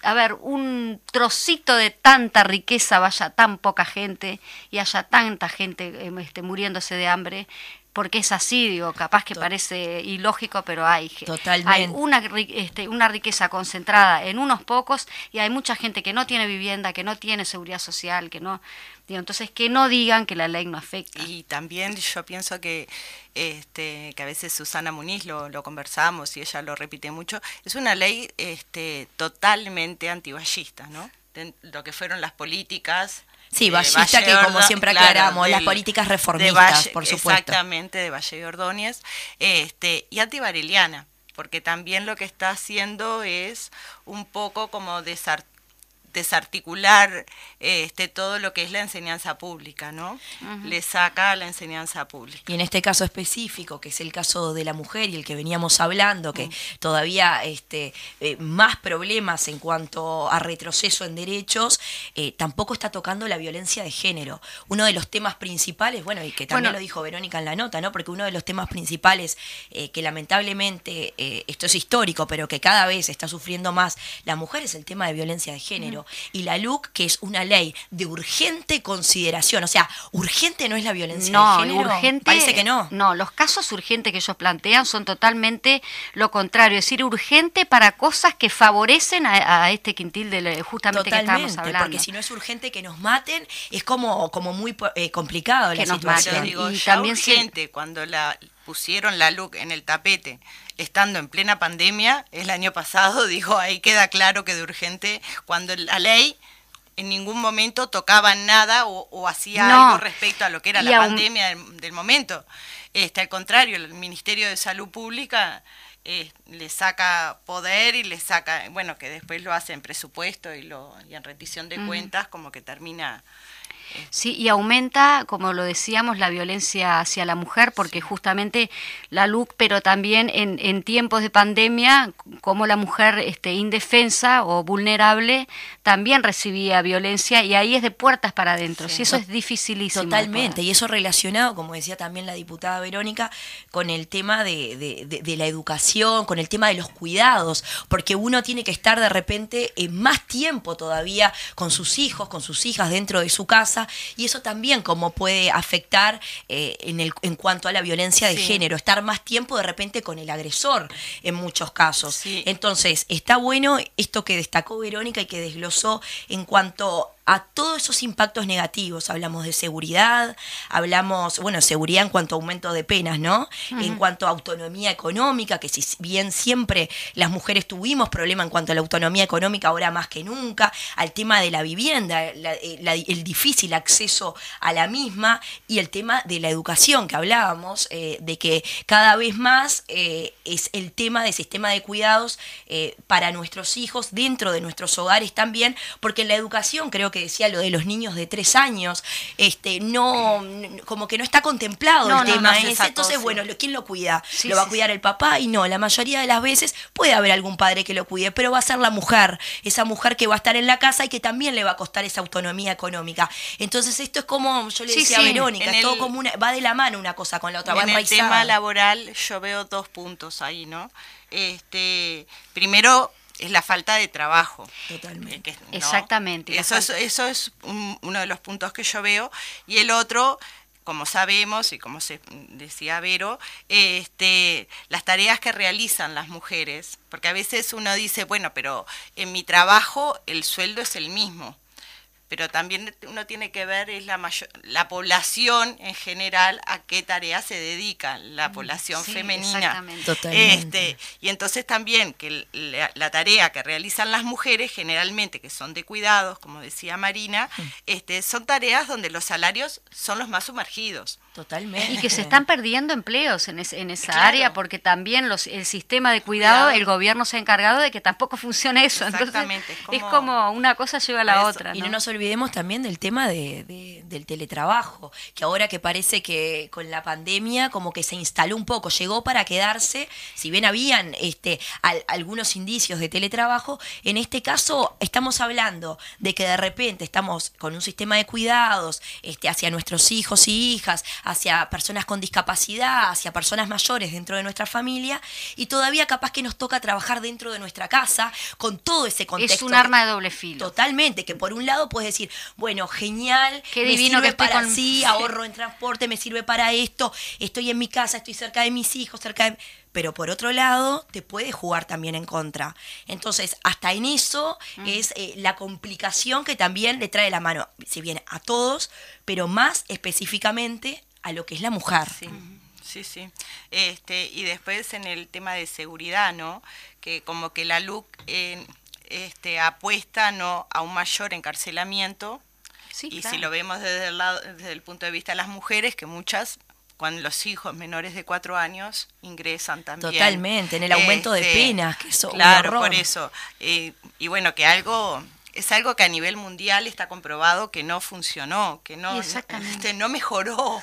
a ver, un trocito de tanta riqueza vaya tan poca gente y haya tanta gente eh, este, muriéndose de hambre, porque es así, digo, capaz que parece ilógico, pero hay, Totalmente. hay una, este, una riqueza concentrada en unos pocos y hay mucha gente que no tiene vivienda, que no tiene seguridad social, que no, digo, entonces que no digan que la ley no afecta. Y también yo pienso que, este, que a veces Susana Muniz lo, lo conversamos y ella lo repite mucho, es una ley este, totalmente antiballista, ¿no? De lo que fueron las políticas. Sí, de ballista Valle que como siempre claro, aclaramos, las políticas reformistas, Valle- por supuesto. Exactamente, de Valle y Ordóñez, este, y antivareliana, porque también lo que está haciendo es un poco como desar- desarticular este, todo lo que es la enseñanza pública, ¿no? Le saca la enseñanza pública. Y en este caso específico, que es el caso de la mujer y el que veníamos hablando, Mm. que todavía este, eh, más problemas en cuanto a retroceso en derechos, eh, tampoco está tocando la violencia de género. Uno de los temas principales, bueno, y que también Bueno. lo dijo Verónica en la nota, ¿no? Porque uno de los temas principales eh, que lamentablemente, esto es histórico, pero que cada vez está sufriendo más la mujer es el tema de violencia de género. Y la LUC, que es una ley de urgente consideración, o sea, urgente no es la violencia No, de género. urgente. Parece que no. No, los casos urgentes que ellos plantean son totalmente lo contrario, es decir, urgente para cosas que favorecen a, a este quintil de justamente que Totalmente, estamos hablando. porque si no es urgente que nos maten, es como, como muy po- eh, complicado Que la nos situación. Maten. digo, Y ya también si- urgente, cuando la pusieron la LUC en el tapete, estando en plena pandemia, el año pasado, dijo, ahí queda claro que de urgente, cuando la ley en ningún momento tocaba nada o, o hacía No. algo respecto a lo que era Y la aún- pandemia del, del momento. Este, al contrario, el Ministerio de Salud Pública eh, le saca poder y le saca, bueno, que después lo hace en presupuesto y, lo, y en rendición de cuentas, como que termina... Sí, y aumenta, como lo decíamos, la violencia hacia la mujer, porque justamente la LUC, pero también en, en tiempos de pandemia, como la mujer este, indefensa o vulnerable también recibía violencia y ahí es de puertas para adentro. Sí. Sí, eso es dificilísimo. Totalmente, y eso relacionado, como decía también la diputada Verónica, con el tema de, de- de- de la educación, con el tema de los cuidados, porque uno tiene que estar de repente eh, más tiempo todavía con sus hijos, con sus hijas dentro de su casa, y eso también como puede afectar eh, en, el, en cuanto a la violencia de Sí. género, estar más tiempo de repente con el agresor en muchos casos. Sí. Entonces, está bueno esto que destacó Verónica y que desglosó en cuanto a todos esos impactos negativos. Hablamos de seguridad, hablamos, bueno, seguridad en cuanto a aumento de penas, ¿no? En cuanto a autonomía económica, que si bien siempre las mujeres tuvimos problema en cuanto a la autonomía económica, ahora más que nunca, al tema de la vivienda, la- eh, la- el difícil acceso a la misma y el tema de la educación que hablábamos, eh, de que cada vez más eh, es el tema del sistema de cuidados eh, para nuestros hijos dentro de nuestros hogares también, porque en la educación creo que decía lo de los niños de tres años, este, no, como que no está contemplado No, el no, tema no ese. Entonces, sí. bueno, ¿quién lo cuida? Sí, ¿Lo va a cuidar el papá? Y no, la mayoría de las veces puede haber algún padre que lo cuide, pero va a ser la mujer, esa mujer que va a estar en la casa y que también le va a costar esa autonomía económica. Entonces, esto es como, yo le decía a Verónica, es todo el- como una, va de la mano una cosa con la otra, va en el tema laboral yo veo dos puntos ahí, ¿no? Este, primero es la falta de trabajo. Totalmente. Que- ¿no? Exactamente, Eso es, eso es un- uno de los puntos que yo veo. Y el otro, como sabemos y como se decía Vero, este, las tareas que realizan las mujeres. Porque a veces uno dice, bueno, pero en mi trabajo el sueldo es el mismo. Pero también uno tiene que ver es la mayor, la población en general a qué tarea se dedica la población Mm, sí, femenina. exactamente. Totalmente. Este, y entonces también que la, la tarea que realizan las mujeres, generalmente que son de cuidados, como decía Marina, Mm. este, son tareas donde los salarios son los más sumergidos. Totalmente. Y que se están perdiendo empleos en, ese- en esa Claro. área porque también los, el sistema de cuidado, el gobierno se ha encargado de que tampoco funcione eso. Exactamente, es es como- como una cosa lleva a la Eso. otra. Y ¿no? no nos olvidemos también del tema de, de- del teletrabajo, que ahora que parece que con la pandemia como que se instaló un poco, llegó para quedarse, si bien habían este, al- algunos indicios de teletrabajo, en este caso estamos hablando de que de repente estamos con un sistema de cuidados este, hacia nuestros hijos y hijas, hacia personas con discapacidad, hacia personas mayores dentro de nuestra familia, y todavía capaz que nos toca trabajar dentro de nuestra casa con todo ese contexto. es un arma de doble filo. Totalmente, que por un lado puedes decir, bueno, genial, Qué me divino sirve que para con- sí, ahorro en transporte, me sirve para esto, estoy en mi casa, estoy cerca de mis hijos, cerca de... Pero por otro lado, te puede jugar también en contra. Entonces, hasta en eso Mm. es eh, la complicación que también le trae la mano, si bien a todos, pero más específicamente a lo que es la mujer. Sí, sí, sí. Este, y después en el tema de seguridad, ¿no? Que como que la LUC eh, este, apuesta ¿no? a un mayor encarcelamiento. Sí, y claro. si lo vemos desde el, lado, desde el punto de vista de las mujeres, que muchas, cuando los hijos menores de cuatro años ingresan también. Totalmente, en el aumento de Este, penas, que eso un Claro, por eso. Eh, y bueno, que algo... Es algo que a nivel mundial está comprobado que no funcionó, que no, este, no mejoró.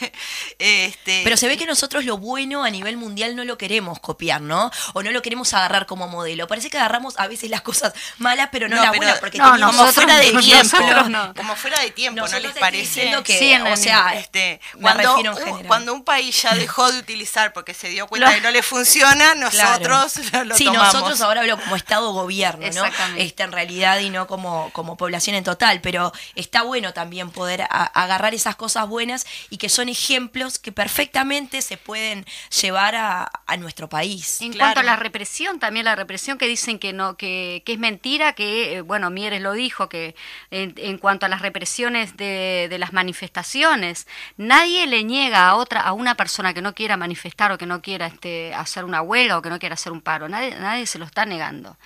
este, Pero se ve que nosotros lo bueno a nivel mundial no lo queremos copiar, ¿no? O no lo queremos agarrar como modelo. Parece que agarramos a veces las cosas malas, pero no, No, las pero- buenas, porque no, teníamos- como nosotros fuera de no, tiempo, no. como fuera de tiempo, ¿no Nosotros les te estoy parece? diciendo que, Sí, o sea, Este, me cuando, un, cuando un país ya dejó de utilizar porque se dio cuenta que no le funciona, Claro. nosotros lo, lo sí, tomamos. nosotros ahora hablo como Estado-gobierno, ¿no? Exactamente. Este, en realidad y no como, como población en total, pero está bueno también poder a- agarrar esas cosas buenas y que son ejemplos que perfectamente se pueden llevar a, a nuestro país. En Claro. cuanto a la represión, también la represión que dicen que no, que, que es mentira, que eh, bueno, Mieres lo dijo, que en, en cuanto a las represiones de, de las manifestaciones, nadie le niega a otra, a una persona que no quiera manifestar o que no quiera este, hacer una huelga o que no quiera hacer un paro, nadie, nadie se lo está negando.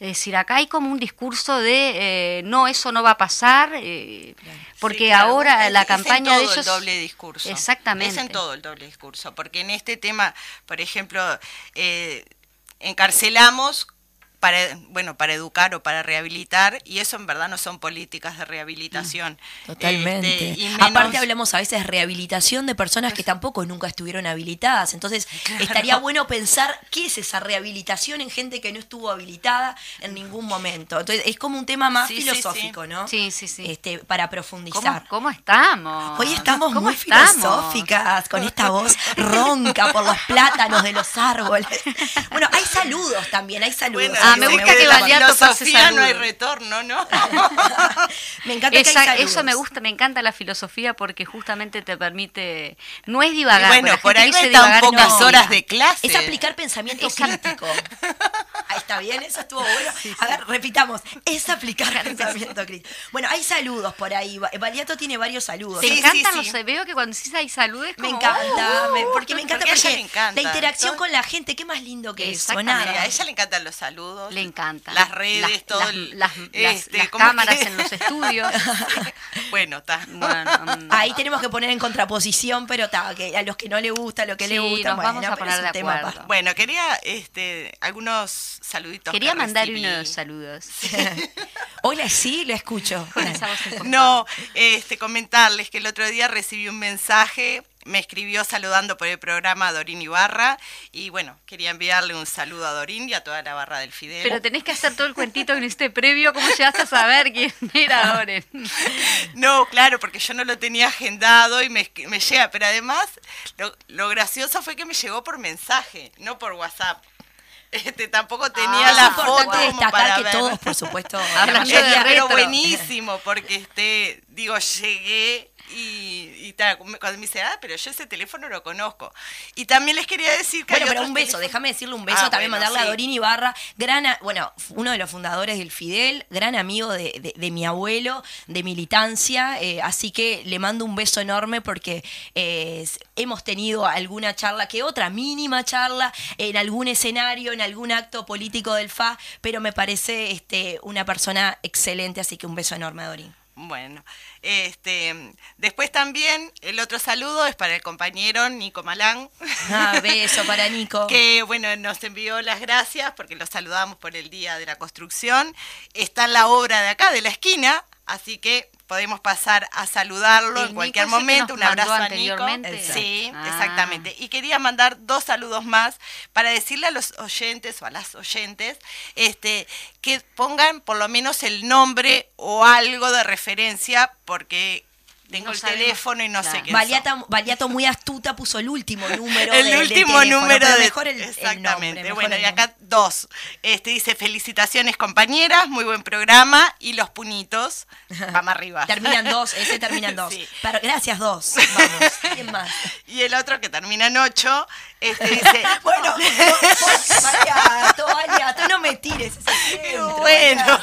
Es decir, acá hay como un discurso de eh, no, eso no va a pasar, eh, porque Sí, claro, ahora es- la es en campaña todo de ellos... el doble discurso. Exactamente. Es en todo el doble discurso, porque en este tema, por ejemplo, eh, encarcelamos para bueno para educar o para rehabilitar y eso en verdad no son políticas de rehabilitación Totalmente. Este, y menos- Aparte hablamos a veces de rehabilitación de personas que tampoco nunca estuvieron habilitadas. Entonces estaría bueno pensar qué es esa rehabilitación en gente que no estuvo habilitada en ningún momento. Entonces es como un tema más Sí, filosófico, sí. ¿no? Sí, sí, sí. Este, para ¿Cómo, profundizar. cómo estamos? Hoy estamos ¿Cómo muy estamos? filosóficas, con esta voz ronca por los plátanos de los árboles. Bueno, hay saludos también, hay saludos. bueno, Ah, me gusta que Valiato pase filosofía no hay saludos. retorno no me encanta que Esa- hay saludos. eso me gusta, me encanta la filosofía porque justamente te permite, no es divagar. Y bueno, por ahí están divagar es pocas horas de clase Es aplicar pensamiento Esa- crítico. Ahí está bien, eso estuvo bueno. A ver, repitamos. Es aplicar pensamiento crítico. Bueno, hay saludos por ahí. Valiato tiene varios saludos. Te Sí, encantan sí, sí. los veo que cuando decís hay saludes Me encanta, me- porque me encanta porque encanta. la interacción con la gente, qué más lindo que eso, nada. a ella le encantan los saludos Le encanta. las redes Las- todo las, el- las- este, las ¿cómo cámaras que? en los estudios. bueno está Bueno, mm, Ahí tenemos que poner en contraposición, pero que a los que no le gusta, lo que le gusta, nos bueno, vamos a poner de tema acuerdo. Bueno, quería este, algunos saluditos. quería que mandar recibí. unos saludos. Hola, sí, lo escucho. Con esa voz impostada. No, este, comentarles que el otro día recibí un mensaje, me escribió saludando por el programa Dorín Ibarra y bueno, quería enviarle un saludo a Dorín y a toda la barra del Fidel. Pero tenés que hacer todo el cuentito en este previo, ¿cómo llegaste a saber quién era Doren? No, claro, porque yo no lo tenía agendado y me, me llega, pero además lo, lo gracioso fue que me llegó por mensaje, no por WhatsApp. este, tampoco tenía Ah, la es foto importante como destacar para que ver. todos, por supuesto, Hablando la de pero retro. buenísimo, porque este, digo, llegué y, y tal, cuando me dice, ah, pero yo ese teléfono lo conozco. Y también les quería decir que Bueno, hay pero un beso, déjame decirle un beso, Ah, también bueno, mandarle a. Dorín Ibarra, gran, a- bueno, uno de los fundadores del Fidel, gran amigo de, de- de mi abuelo, de militancia, eh, así que le mando un beso enorme porque eh, hemos tenido alguna charla que otra, mínima charla, en algún escenario, en algún acto político del FA, pero me parece este, una persona excelente, así que un beso enorme a Dorín. Bueno, este, después también el otro saludo es para el compañero Nico Malán. Ah, beso para Nico. que bueno, nos envió las gracias porque lo saludamos por el Día de la Construcción. Está en la obra de acá, de la esquina, así que podemos pasar a saludarlo El en cualquier Nico momento. Un abrazo mandó a Nico. anteriormente. Sí, Ah. exactamente. Y quería mandar dos saludos más para decirle a los oyentes o a las oyentes este, que pongan por lo menos el nombre o algo de referencia porque tengo No el sabemos, teléfono y no sé qué Valiata, Valiato muy astuta puso el último número el último teléfono, número pero de mejor el, el exactamente nombre, mejor bueno el y acá dos este dice felicitaciones compañeras muy buen programa y los puñitos vamos arriba Terminan dos, ese termina en dos. Sí. Pero gracias dos. Vamos. ¿Quién más? y el otro que termina en ocho este dice Bueno, vos, Mariato, Mariato, no me tires ese centro, bueno.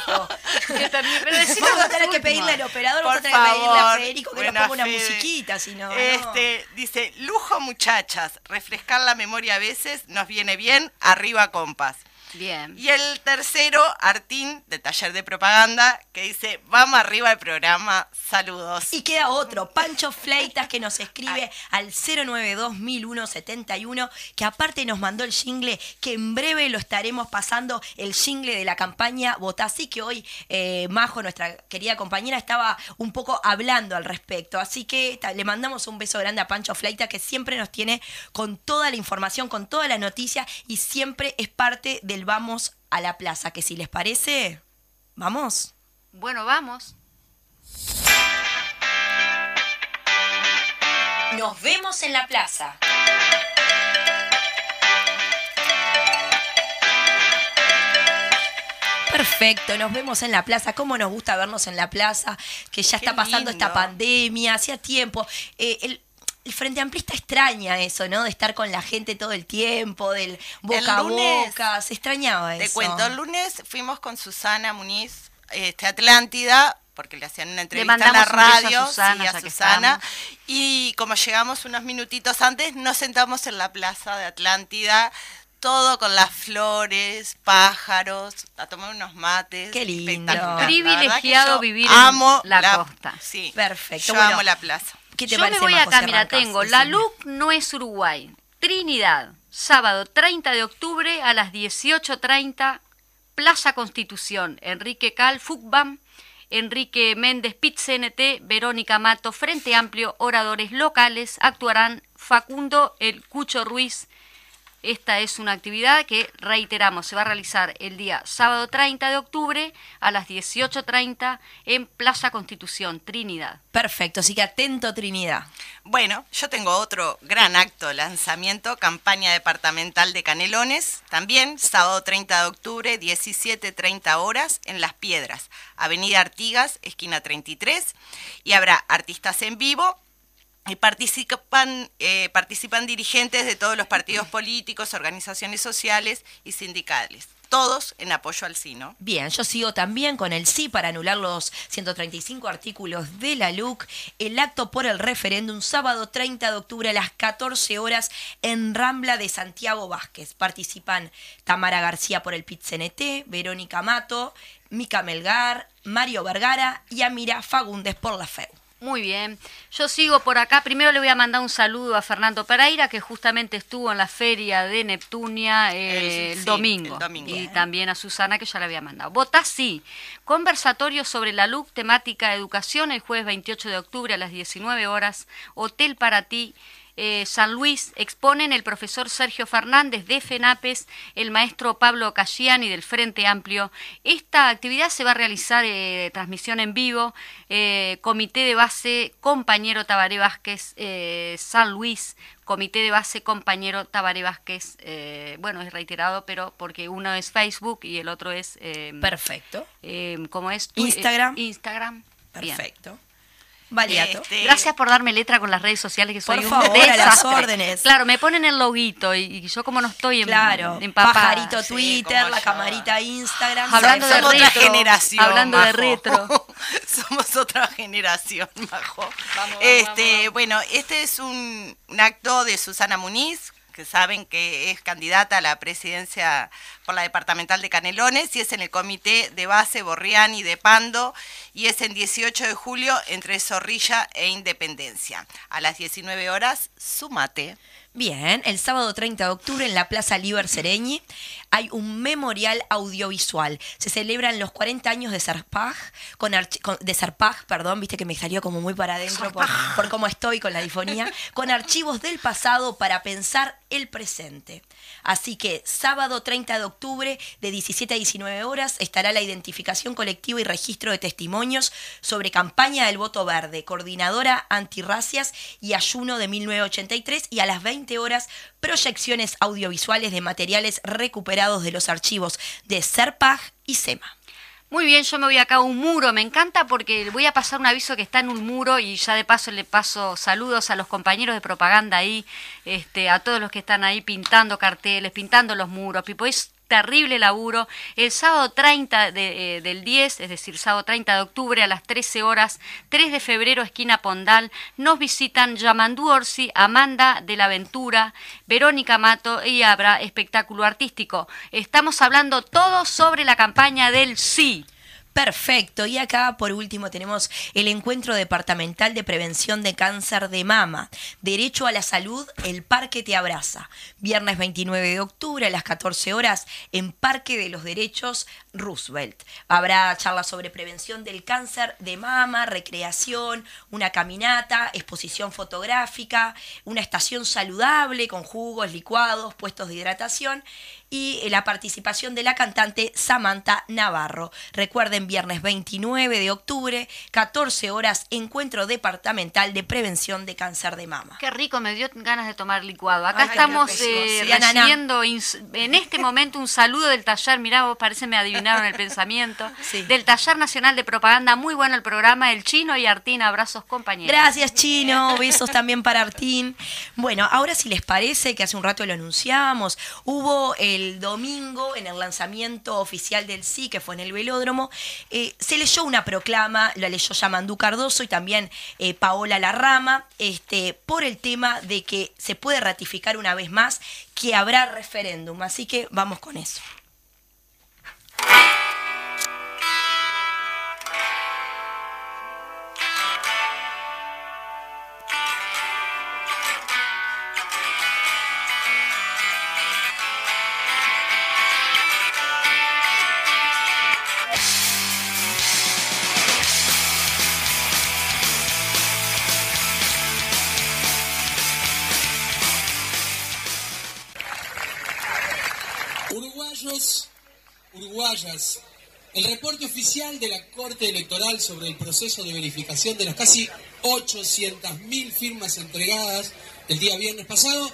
Que también- pero decilo Vamos a tener que pedirle al operador, por vamos a tener que pedirle a favor Federico nos ponga una musiquita, si no. no. este dice lujo muchachas refrescar la memoria a veces nos viene bien arriba compas Bien. y el tercero, Artín, de Taller de Propaganda, que dice, vamos arriba el programa, saludos. Y queda otro, Pancho Fleitas, que nos escribe al 092-1001-71, que aparte nos mandó el jingle, que en breve lo estaremos pasando, el jingle de la campaña Votá. Así que hoy eh, Majo, nuestra querida compañera, estaba un poco hablando al respecto. Así que le mandamos un beso grande a Pancho Fleitas, que siempre nos tiene con toda la información, con toda la noticia, y siempre es parte del Vamos a la Plaza, que si les parece, vamos. Bueno, vamos. Nos vemos en la plaza. Perfecto, nos vemos en la plaza. ¿Cómo nos gusta vernos en la plaza? Que ya Qué está pasando esta pandemia, hacía tiempo. Eh, el, el Frente Amplista extraña eso, ¿no? De estar con la gente todo el tiempo, del boca lunes, a boca. Se extrañaba eso. Te cuento, el lunes fuimos con Susana Muniz, este, Atlántida, porque le hacían una entrevista en la beso a radio, Susana, sí, a Susana, y como llegamos unos minutitos antes, nos sentamos en la plaza de Atlántida, todo con las flores, pájaros, a tomar unos mates. Qué lindo. Privilegiado vivir en la costa. Sí, Perfecto, Yo bueno. amo la plaza. ¿Qué te Yo parece, me voy acá, mira, tengo La. LUC no es Uruguay. Trinidad, sábado 30 de octubre a las 18.30, Plaza Constitución, Enrique Cal, FUCBAM, Enrique Méndez, PIT CNT, Verónica Mato, Frente Amplio, oradores locales, actuarán Facundo El Cucho Ruiz. Esta es una actividad que, reiteramos, se va a realizar el día sábado 30 de octubre a las 18.30 en Plaza Constitución, Trinidad. Perfecto, así que atento, Trinidad. Bueno, yo tengo otro gran acto, lanzamiento, campaña departamental de Canelones, también sábado 30 de octubre, 17.30 horas, en Las Piedras, Avenida Artigas, esquina 33, y habrá artistas en vivo, participan, eh, participan dirigentes de todos los partidos políticos, organizaciones sociales y sindicales, todos en apoyo al SINO. Bien, yo sigo también con el sí para anular los 135 artículos de la LUC. El acto por el referéndum, sábado 30 de octubre a las 14 horas en Rambla de Santiago Vázquez. Participan Tamara García por el PIT-CNT, Verónica Mato, Mica Melgar, Mario Vergara y Amira Fagundes por la FEU. Muy bien. Yo sigo por acá. Primero le voy a mandar un saludo a Fernando Pereira, que justamente estuvo en la feria de Neptunia eh, El- el, sí, domingo. el domingo. Y también a Susana, que ya le había mandado. Vota sí. Conversatorio sobre la LUC, temática educación, el jueves 28 de octubre a las 19 horas. Hotel para ti. Eh, San Luis, exponen el profesor Sergio Fernández de FENAPES, el maestro Pablo Casciani del Frente Amplio. Esta actividad se va a realizar eh, transmisión en vivo, eh, comité de base compañero Tabaré Vázquez, San Luis, comité de base compañero Tabaré Vázquez, bueno, es reiterado, pero porque uno es Facebook y el otro es... Perfecto. ¿Cómo es? Instagram. Instagram. Perfecto. Valiato. Este, Gracias por darme letra con las redes sociales que soy por un favor, a las órdenes. Claro, me ponen el loguito y, yo como no estoy en Claro, pajarito Twitter, la camarita Instagram. Hablando de Somos retro, otra generación. Hablando de retro. Somos otra generación, Majo. este, bueno, este es un, un acto de Susana Muniz, que saben que es candidata a la presidencia por la departamental de Canelones y es en el comité de base Borriani de Pando y es en 18 de julio entre Zorrilla e Independencia. A las 19 horas, sumate. Bien, el sábado 30 de octubre en la Plaza Liber Sereñi hay un memorial audiovisual. Se celebran los 40 años de Sarpaj, con, de Sarpaj, perdón, viste que me salió como muy para adentro por, por cómo estoy con la difonía, con archivos del pasado para pensar el presente. Así que sábado 30 de octubre de 17 a 19 horas estará la identificación colectiva y registro de testimonios sobre campaña del voto verde, coordinadora antirracias y ayuno de 1983 y a las 20 horas proyecciones audiovisuales de materiales recuperados de los archivos de SERPAG y SEMA. Muy bien, yo me voy acá a un muro, me encanta porque voy a pasar un aviso que está en un muro y ya de paso le paso saludos a los compañeros de propaganda ahí, este, a todos los que están ahí pintando carteles, pintando los muros. Pipo, terrible laburo. El sábado 30 eh, del 10, es decir, sábado 30 de octubre a las 13 horas, 3 de febrero, esquina Pondal, nos visitan Yamandu Orsi, Amanda de la Ventura, Verónica Mato y habrá espectáculo artístico. Estamos hablando todo sobre la campaña del sí. Perfecto. Y acá, por último, tenemos el encuentro departamental de prevención de cáncer de mama. Derecho a la salud, el Parque Te Abraza. Viernes 29 de octubre a las 14 horas en Parque de los Derechos Roosevelt. Habrá charlas sobre prevención del cáncer de mama, recreación, una caminata, exposición fotográfica, una estación saludable con jugos, licuados, puestos de hidratación y la participación de la cantante Samantha Navarro. Recuerden, viernes 29 de octubre, 14 horas, encuentro departamental de prevención de cáncer de mama. Qué rico, me dio ganas de tomar licuado. Acá estamos eh, recibiendo en este momento un saludo del taller, mirá, vos parece me adivinaron el pensamiento, del taller nacional de propaganda, muy bueno el programa, el chino y Artín, abrazos compañeros. Gracias chino, besos también para Artín. Bueno, ahora si les parece que hace un rato lo anunciamos, hubo el domingo en el lanzamiento oficial del sí, que fue en el velódromo, eh, se leyó una proclama, la leyó Yamandú Cardoso y también eh, Paola Larrama, este, por el tema de que se puede ratificar una vez más que habrá referéndum. Así que vamos con eso. El reporte oficial de la Corte Electoral sobre el proceso de verificación de las casi 800.000 firmas entregadas el día viernes pasado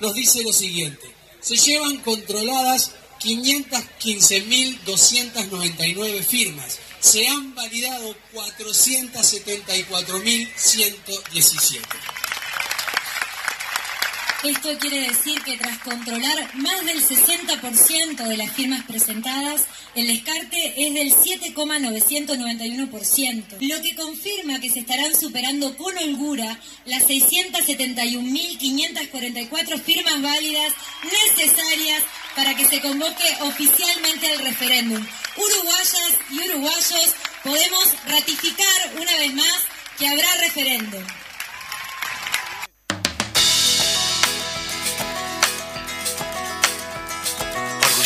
nos dice lo siguiente. Se llevan controladas 515.299 firmas. Se han validado 474.117. Esto quiere decir que tras controlar más del 60% de las firmas presentadas, el descarte es del 7,991%, lo que confirma que se estarán superando con holgura las 671.544 firmas válidas necesarias para que se convoque oficialmente al referéndum. Uruguayas y uruguayos podemos ratificar una vez más que habrá referéndum.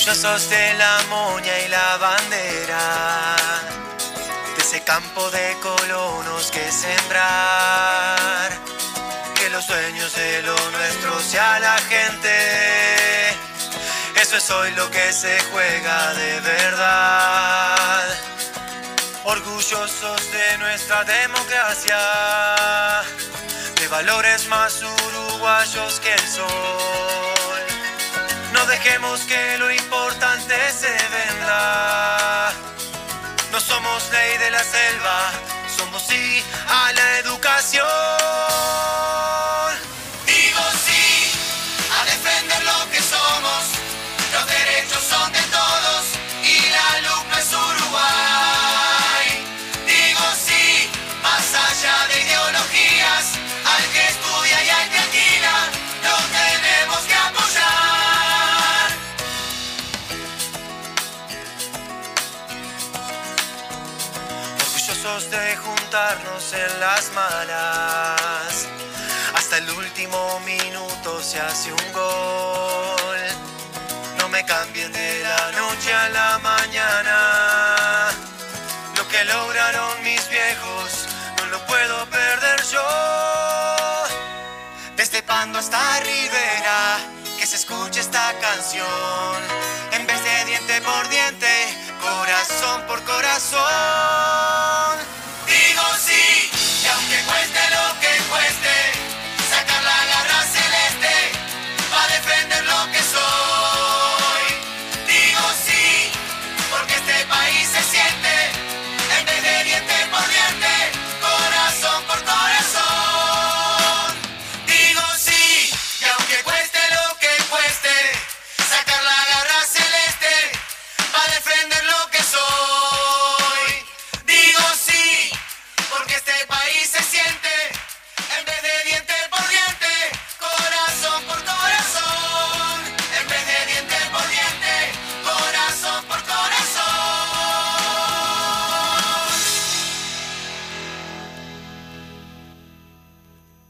Orgullosos de la moña y la bandera, de ese campo de colonos que sembrar, que los sueños de lo nuestro sea la gente. Eso es hoy lo que se juega de verdad. Orgullosos de nuestra democracia, de valores más uruguayos que el sol. No dejemos que lo importante se venda. No somos ley de la selva, somos sí en las malas. Hasta el último minuto se hace un gol. No me cambien de la noche a la mañana. Lo que lograron mis viejos no lo puedo perder yo. Desde Pando hasta Rivera, que se escuche esta canción. En vez de diente por diente, corazón por corazón.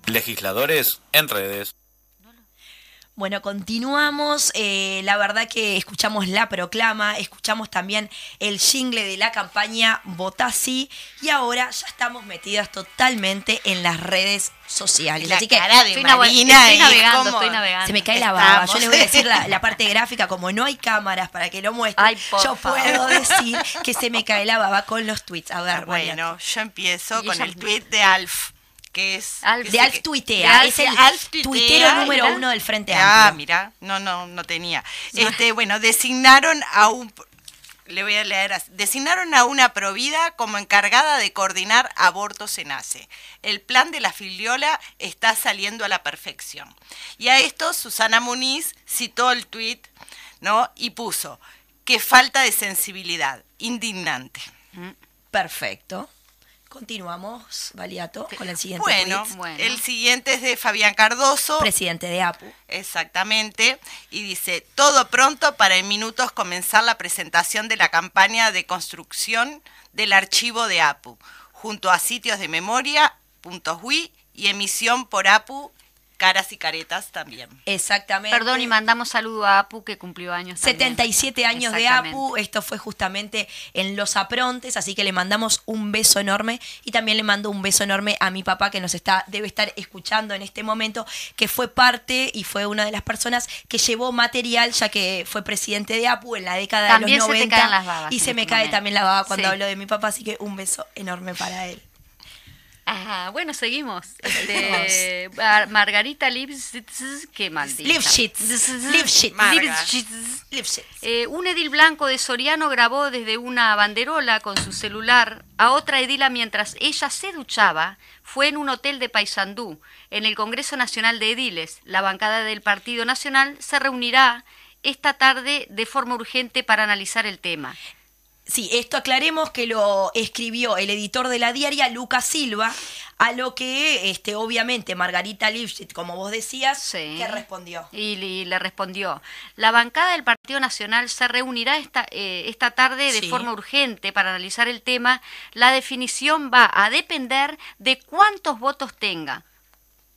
Legisladores en redes. Bueno, continuamos. Eh, la verdad que escuchamos la proclama, escuchamos también el jingle de la campaña Votasi y ahora ya estamos metidas totalmente en las redes sociales. La Así que cara de Estoy, Marina navegando, cómo- estoy navegando. se me cae la baba. Estamos. Yo les voy a decir la, la parte gráfica, como no hay cámaras para que lo muestren, Ay, yo favor. puedo decir que se me cae la baba con los tweets. A ver, Mariana. Bueno, yo empiezo Y con el tweet de Alf, que es... Alf. que De Alf que- tuitea, de es el Alf tuitea, tuitero número uno del Frente Ah, Amplio. mira, no, no, no tenía. Este, bueno, designaron a un... Le voy a leer así. Designaron a una provida como encargada de coordinar abortos en ACE. El plan de la filiola está saliendo a la perfección. Y a esto Susana Muniz citó el tuit, ¿no? Y puso, que falta de sensibilidad, indignante. Perfecto. Continuamos, Valiato, con el siguiente Bueno. Bueno. el siguiente es de Fabián Cardoso. Presidente de APU. Exactamente. Y dice, todo pronto para en minutos comenzar la presentación de la campaña de construcción del archivo de APU, junto a sitios de memoria, puntos .ui y emisión por APU, caras y caretas también. Exactamente. Perdón, y mandamos saludo a Apu que cumplió años. también. 77 años de. APU, esto fue justamente en Los Aprontes, así que le mandamos un beso enorme y también le mando un beso enorme a mi papá que nos está debe estar escuchando en este momento, que fue parte y fue una de las personas que llevó material ya que fue presidente de APU en la década También de se los te 90 caen las babas y se me este cae momento. también la baba cuando Sí. hablo de mi papá, así que un beso enorme para él. Ajá, bueno, seguimos. Este, Mar- Margarita Lipschitz, qué maldita. Lipschitz. Lipschitz. Lipschitz. Lipschitz. Eh, un edil blanco de Soriano grabó desde una banderola con su celular a otra edila mientras ella se duchaba. Fue en un hotel de Paysandú, en el Congreso Nacional de Ediles. La bancada del Partido Nacional se reunirá esta tarde de forma urgente para analizar el tema. Sí, esto aclaremos que lo escribió el editor de la diaria, Lucas Silva, a lo que, este, obviamente, Margarita Lipschitz, como vos decías, Sí. que respondió. Y, y le respondió, la bancada del Partido Nacional se reunirá esta, eh, esta tarde de Sí. forma urgente para analizar el tema. La definición va a depender de cuántos votos tenga.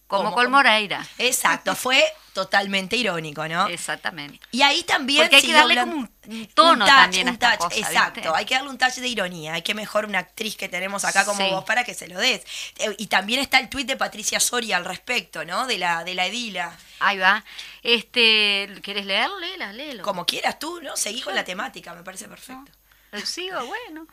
Como con Moreira. Exacto, fue totalmente irónico, ¿no? Exactamente. Y ahí también Porque hay que darle como un- un tono touch, también a un esta touch, cosa, exacto. ¿viste? Hay que darle un touch de ironía. Hay que mejor una actriz que tenemos acá como Sí. vos para que se lo des. Eh, Y también está el tuit de Patricia Soria al respecto, ¿no? De la, de la edila. Ahí va. Este, ¿Querés leerlo? Léela, léelo. Como quieras tú, ¿no? Seguí con la temática, me parece perfecto. ¿Lo sigo? Bueno.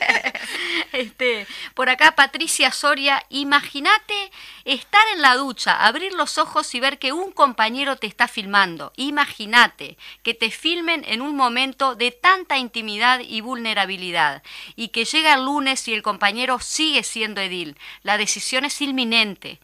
este, por acá Patricia Soria, imagínate estar en la ducha, abrir los ojos y ver que un compañero te está filmando. Imagínate que te filmen en un momento de tanta intimidad y vulnerabilidad y que llega el lunes y el compañero sigue siendo edil. La decisión es inminente,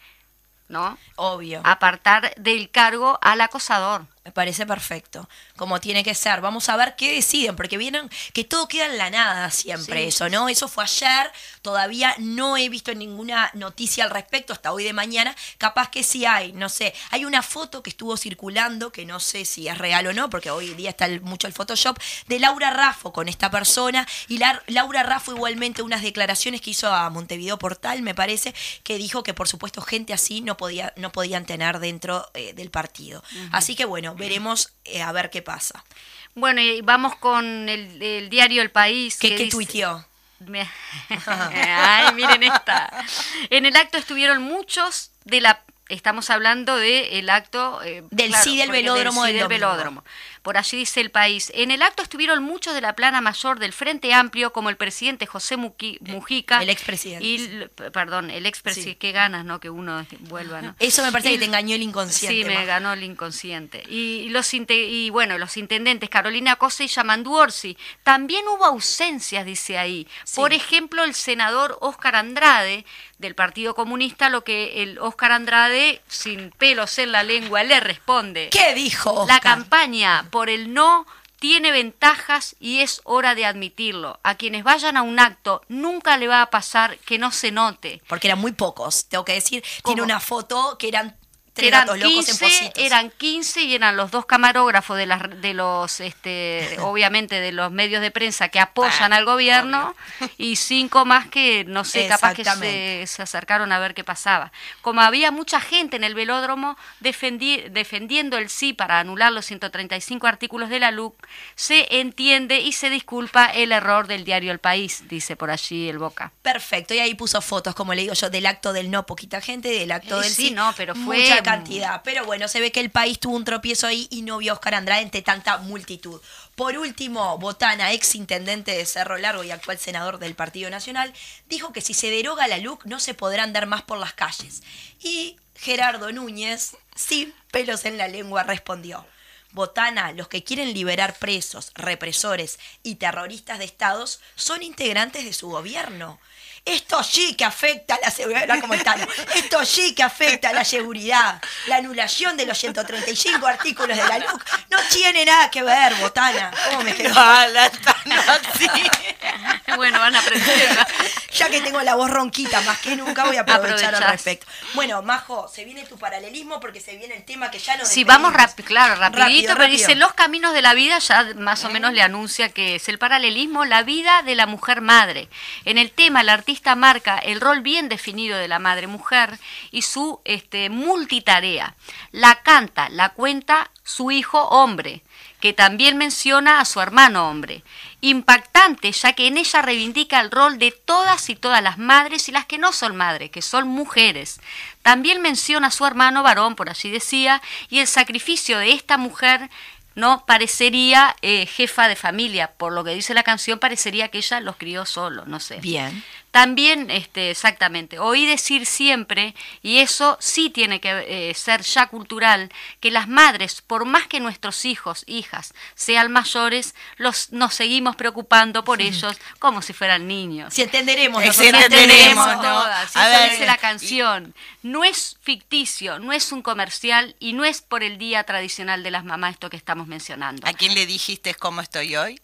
¿no? Obvio. Apartar del cargo al acosador. Me parece perfecto, como tiene que ser. Vamos a ver qué deciden, porque vieron que todo queda en la nada siempre Sí, eso, ¿no? Eso fue ayer, todavía no he visto ninguna noticia al respecto hasta hoy de mañana. Capaz que sí hay, no sé. Hay una foto que estuvo circulando, que no sé si es real o no, porque hoy día está el- mucho el Photoshop, de Laura Raffo con esta persona. Y la- Laura Raffo igualmente unas declaraciones que hizo a Montevideo Portal, me parece, que dijo que por supuesto gente así no, podía, no podían tener dentro eh, del partido. Así que bueno, veremos eh, a ver qué pasa. Bueno, y vamos con el, el diario El País. ¿Qué, que dice- tuiteó? Me- Ay, miren esta. En el acto estuvieron muchos de la. Estamos hablando del acto. eh, Del sí del velódromo sí del del domingo. velódromo. Por allí dice el país. En el acto estuvieron muchos de la plana mayor del Frente Amplio, como el presidente José Muqui- Mujica. Eh, el expresidente, Y, perdón, el expresidente. Sí. Qué ganas, ¿no? Que uno este, vuelva, ¿no? Eso me parece que te engañó el inconsciente. Sí, me ganó el inconsciente. Y los y bueno, los intendentes Carolina Cosa y Yamandu Orsi. También hubo ausencias, dice ahí. Por ejemplo, el senador Óscar Andrade del Partido Comunista, lo que el Óscar Andrade, sin pelos en la lengua, le responde. ¿Qué dijo? La campaña por el no tiene ventajas y es hora de admitirlo. A quienes vayan a un acto nunca le va a pasar que no se note. Porque eran muy pocos, tengo que decir. ¿Cómo? Tiene una foto que eran eran gatos locos en 15, pocitos. eran 15 y eran los dos camarógrafos de, las, de los, este, obviamente, de los medios de prensa que apoyan al gobierno y cinco más que, no sé, capaz que se, se acercaron a ver qué pasaba. Como había mucha gente en el velódromo defendi- defendiendo el sí para anular los 135 artículos de la LUC, se entiende y se disculpa el error del diario El País, dice por allí el Boca. Perfecto, y ahí puso fotos, como le digo yo, del acto del no, poquita gente, del acto Eh, del sí, sí, no, pero fue- mucha cantidad. Pero bueno, se ve que el país tuvo un tropiezo ahí y no vio a Oscar Andrade entre tanta multitud. Por último, Botana, ex intendente de Cerro Largo y actual senador del Partido Nacional, dijo que si se deroga la LUC no se podrá andar más por las calles. Y Gerardo Núñez, sin pelos en la lengua, respondió. Botana, los que quieren liberar presos, represores y terroristas de estados son integrantes de su gobierno. Esto sí que afecta a la seguridad, como. Esto sí que afecta a la seguridad. La anulación de los 135 artículos de la LUC no tiene nada que ver, Botana. ¿Cómo me quedó? No, la así. bueno, van a aprender. Ya que tengo la voz ronquita más que nunca, voy a aprovechar al respecto. Bueno, Majo, se viene tu paralelismo porque se viene el tema que ya nos Sí, vamos rápido, claro, rapidito, Rápido, pero rápido. dice los caminos de la vida, ya más o menos le anuncia que es el paralelismo, la vida de la mujer madre. En el tema, el artista marca el rol bien definido de la madre mujer y su este, multitarea. La canta, la cuenta su hijo hombre, que también menciona a su hermano hombre. Impactante, ya que en ella reivindica el rol de todas y todas las madres y las que no son madres, que son mujeres. También menciona a su hermano varón, por allí decía, y el sacrificio de esta mujer no parecería eh, jefa de familia, por lo que dice la canción, parecería que ella los crió solo, no sé. Bien. También, este, exactamente, oí decir siempre, y eso sí tiene que eh, ser ya cultural, que las madres, por más que nuestros hijos, hijas, sean mayores, los, nos seguimos preocupando por ellos como si fueran niños. Si entenderemos, Sí, nosotros entenderemos, Entendemos ¿no? todas, A eso dice la canción. No es ficticio, no es un comercial y no es por el día tradicional de las mamás esto que estamos mencionando. ¿A quién le dijiste cómo estoy hoy?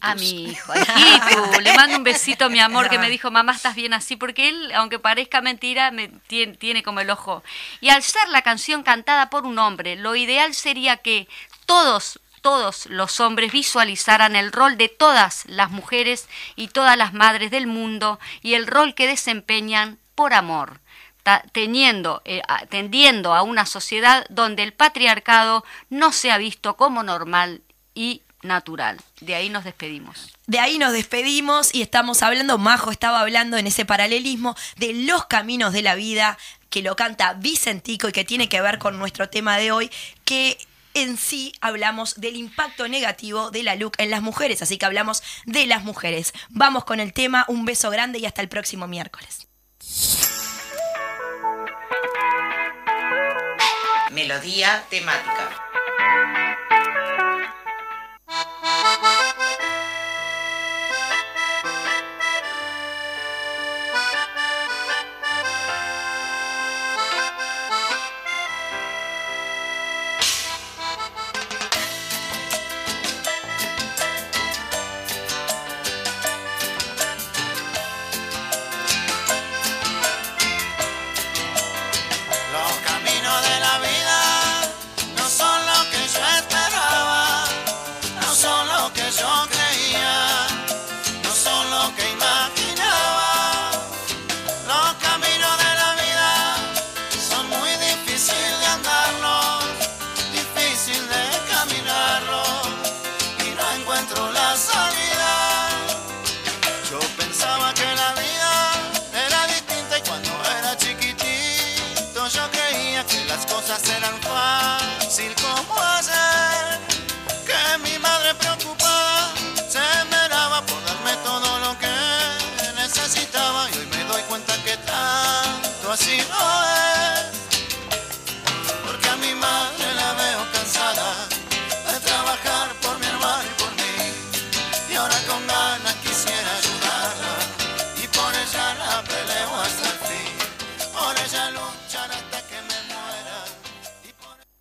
A mi hijo, a. Le mando un besito, mi amor, que me dijo, mamá, estás bien así, porque él, aunque parezca mentira, me tiene, tiene como el ojo. Y al ser la canción cantada por un hombre, lo ideal sería que todos todos los hombres visualizaran el rol de todas las mujeres y todas las madres del mundo y el rol que desempeñan por amor. teniendo, eh, tendiendo a una sociedad donde el patriarcado no sea visto como normal y natural. De ahí nos despedimos. De ahí nos despedimos y estamos hablando, Majo estaba hablando en ese paralelismo de los caminos de la vida que lo canta Vicentico y que tiene que ver con nuestro tema de hoy, que en sí hablamos del impacto negativo de la look en las mujeres, así que hablamos de las mujeres. Vamos con el tema, un beso grande y hasta el próximo miércoles. Melodía temática.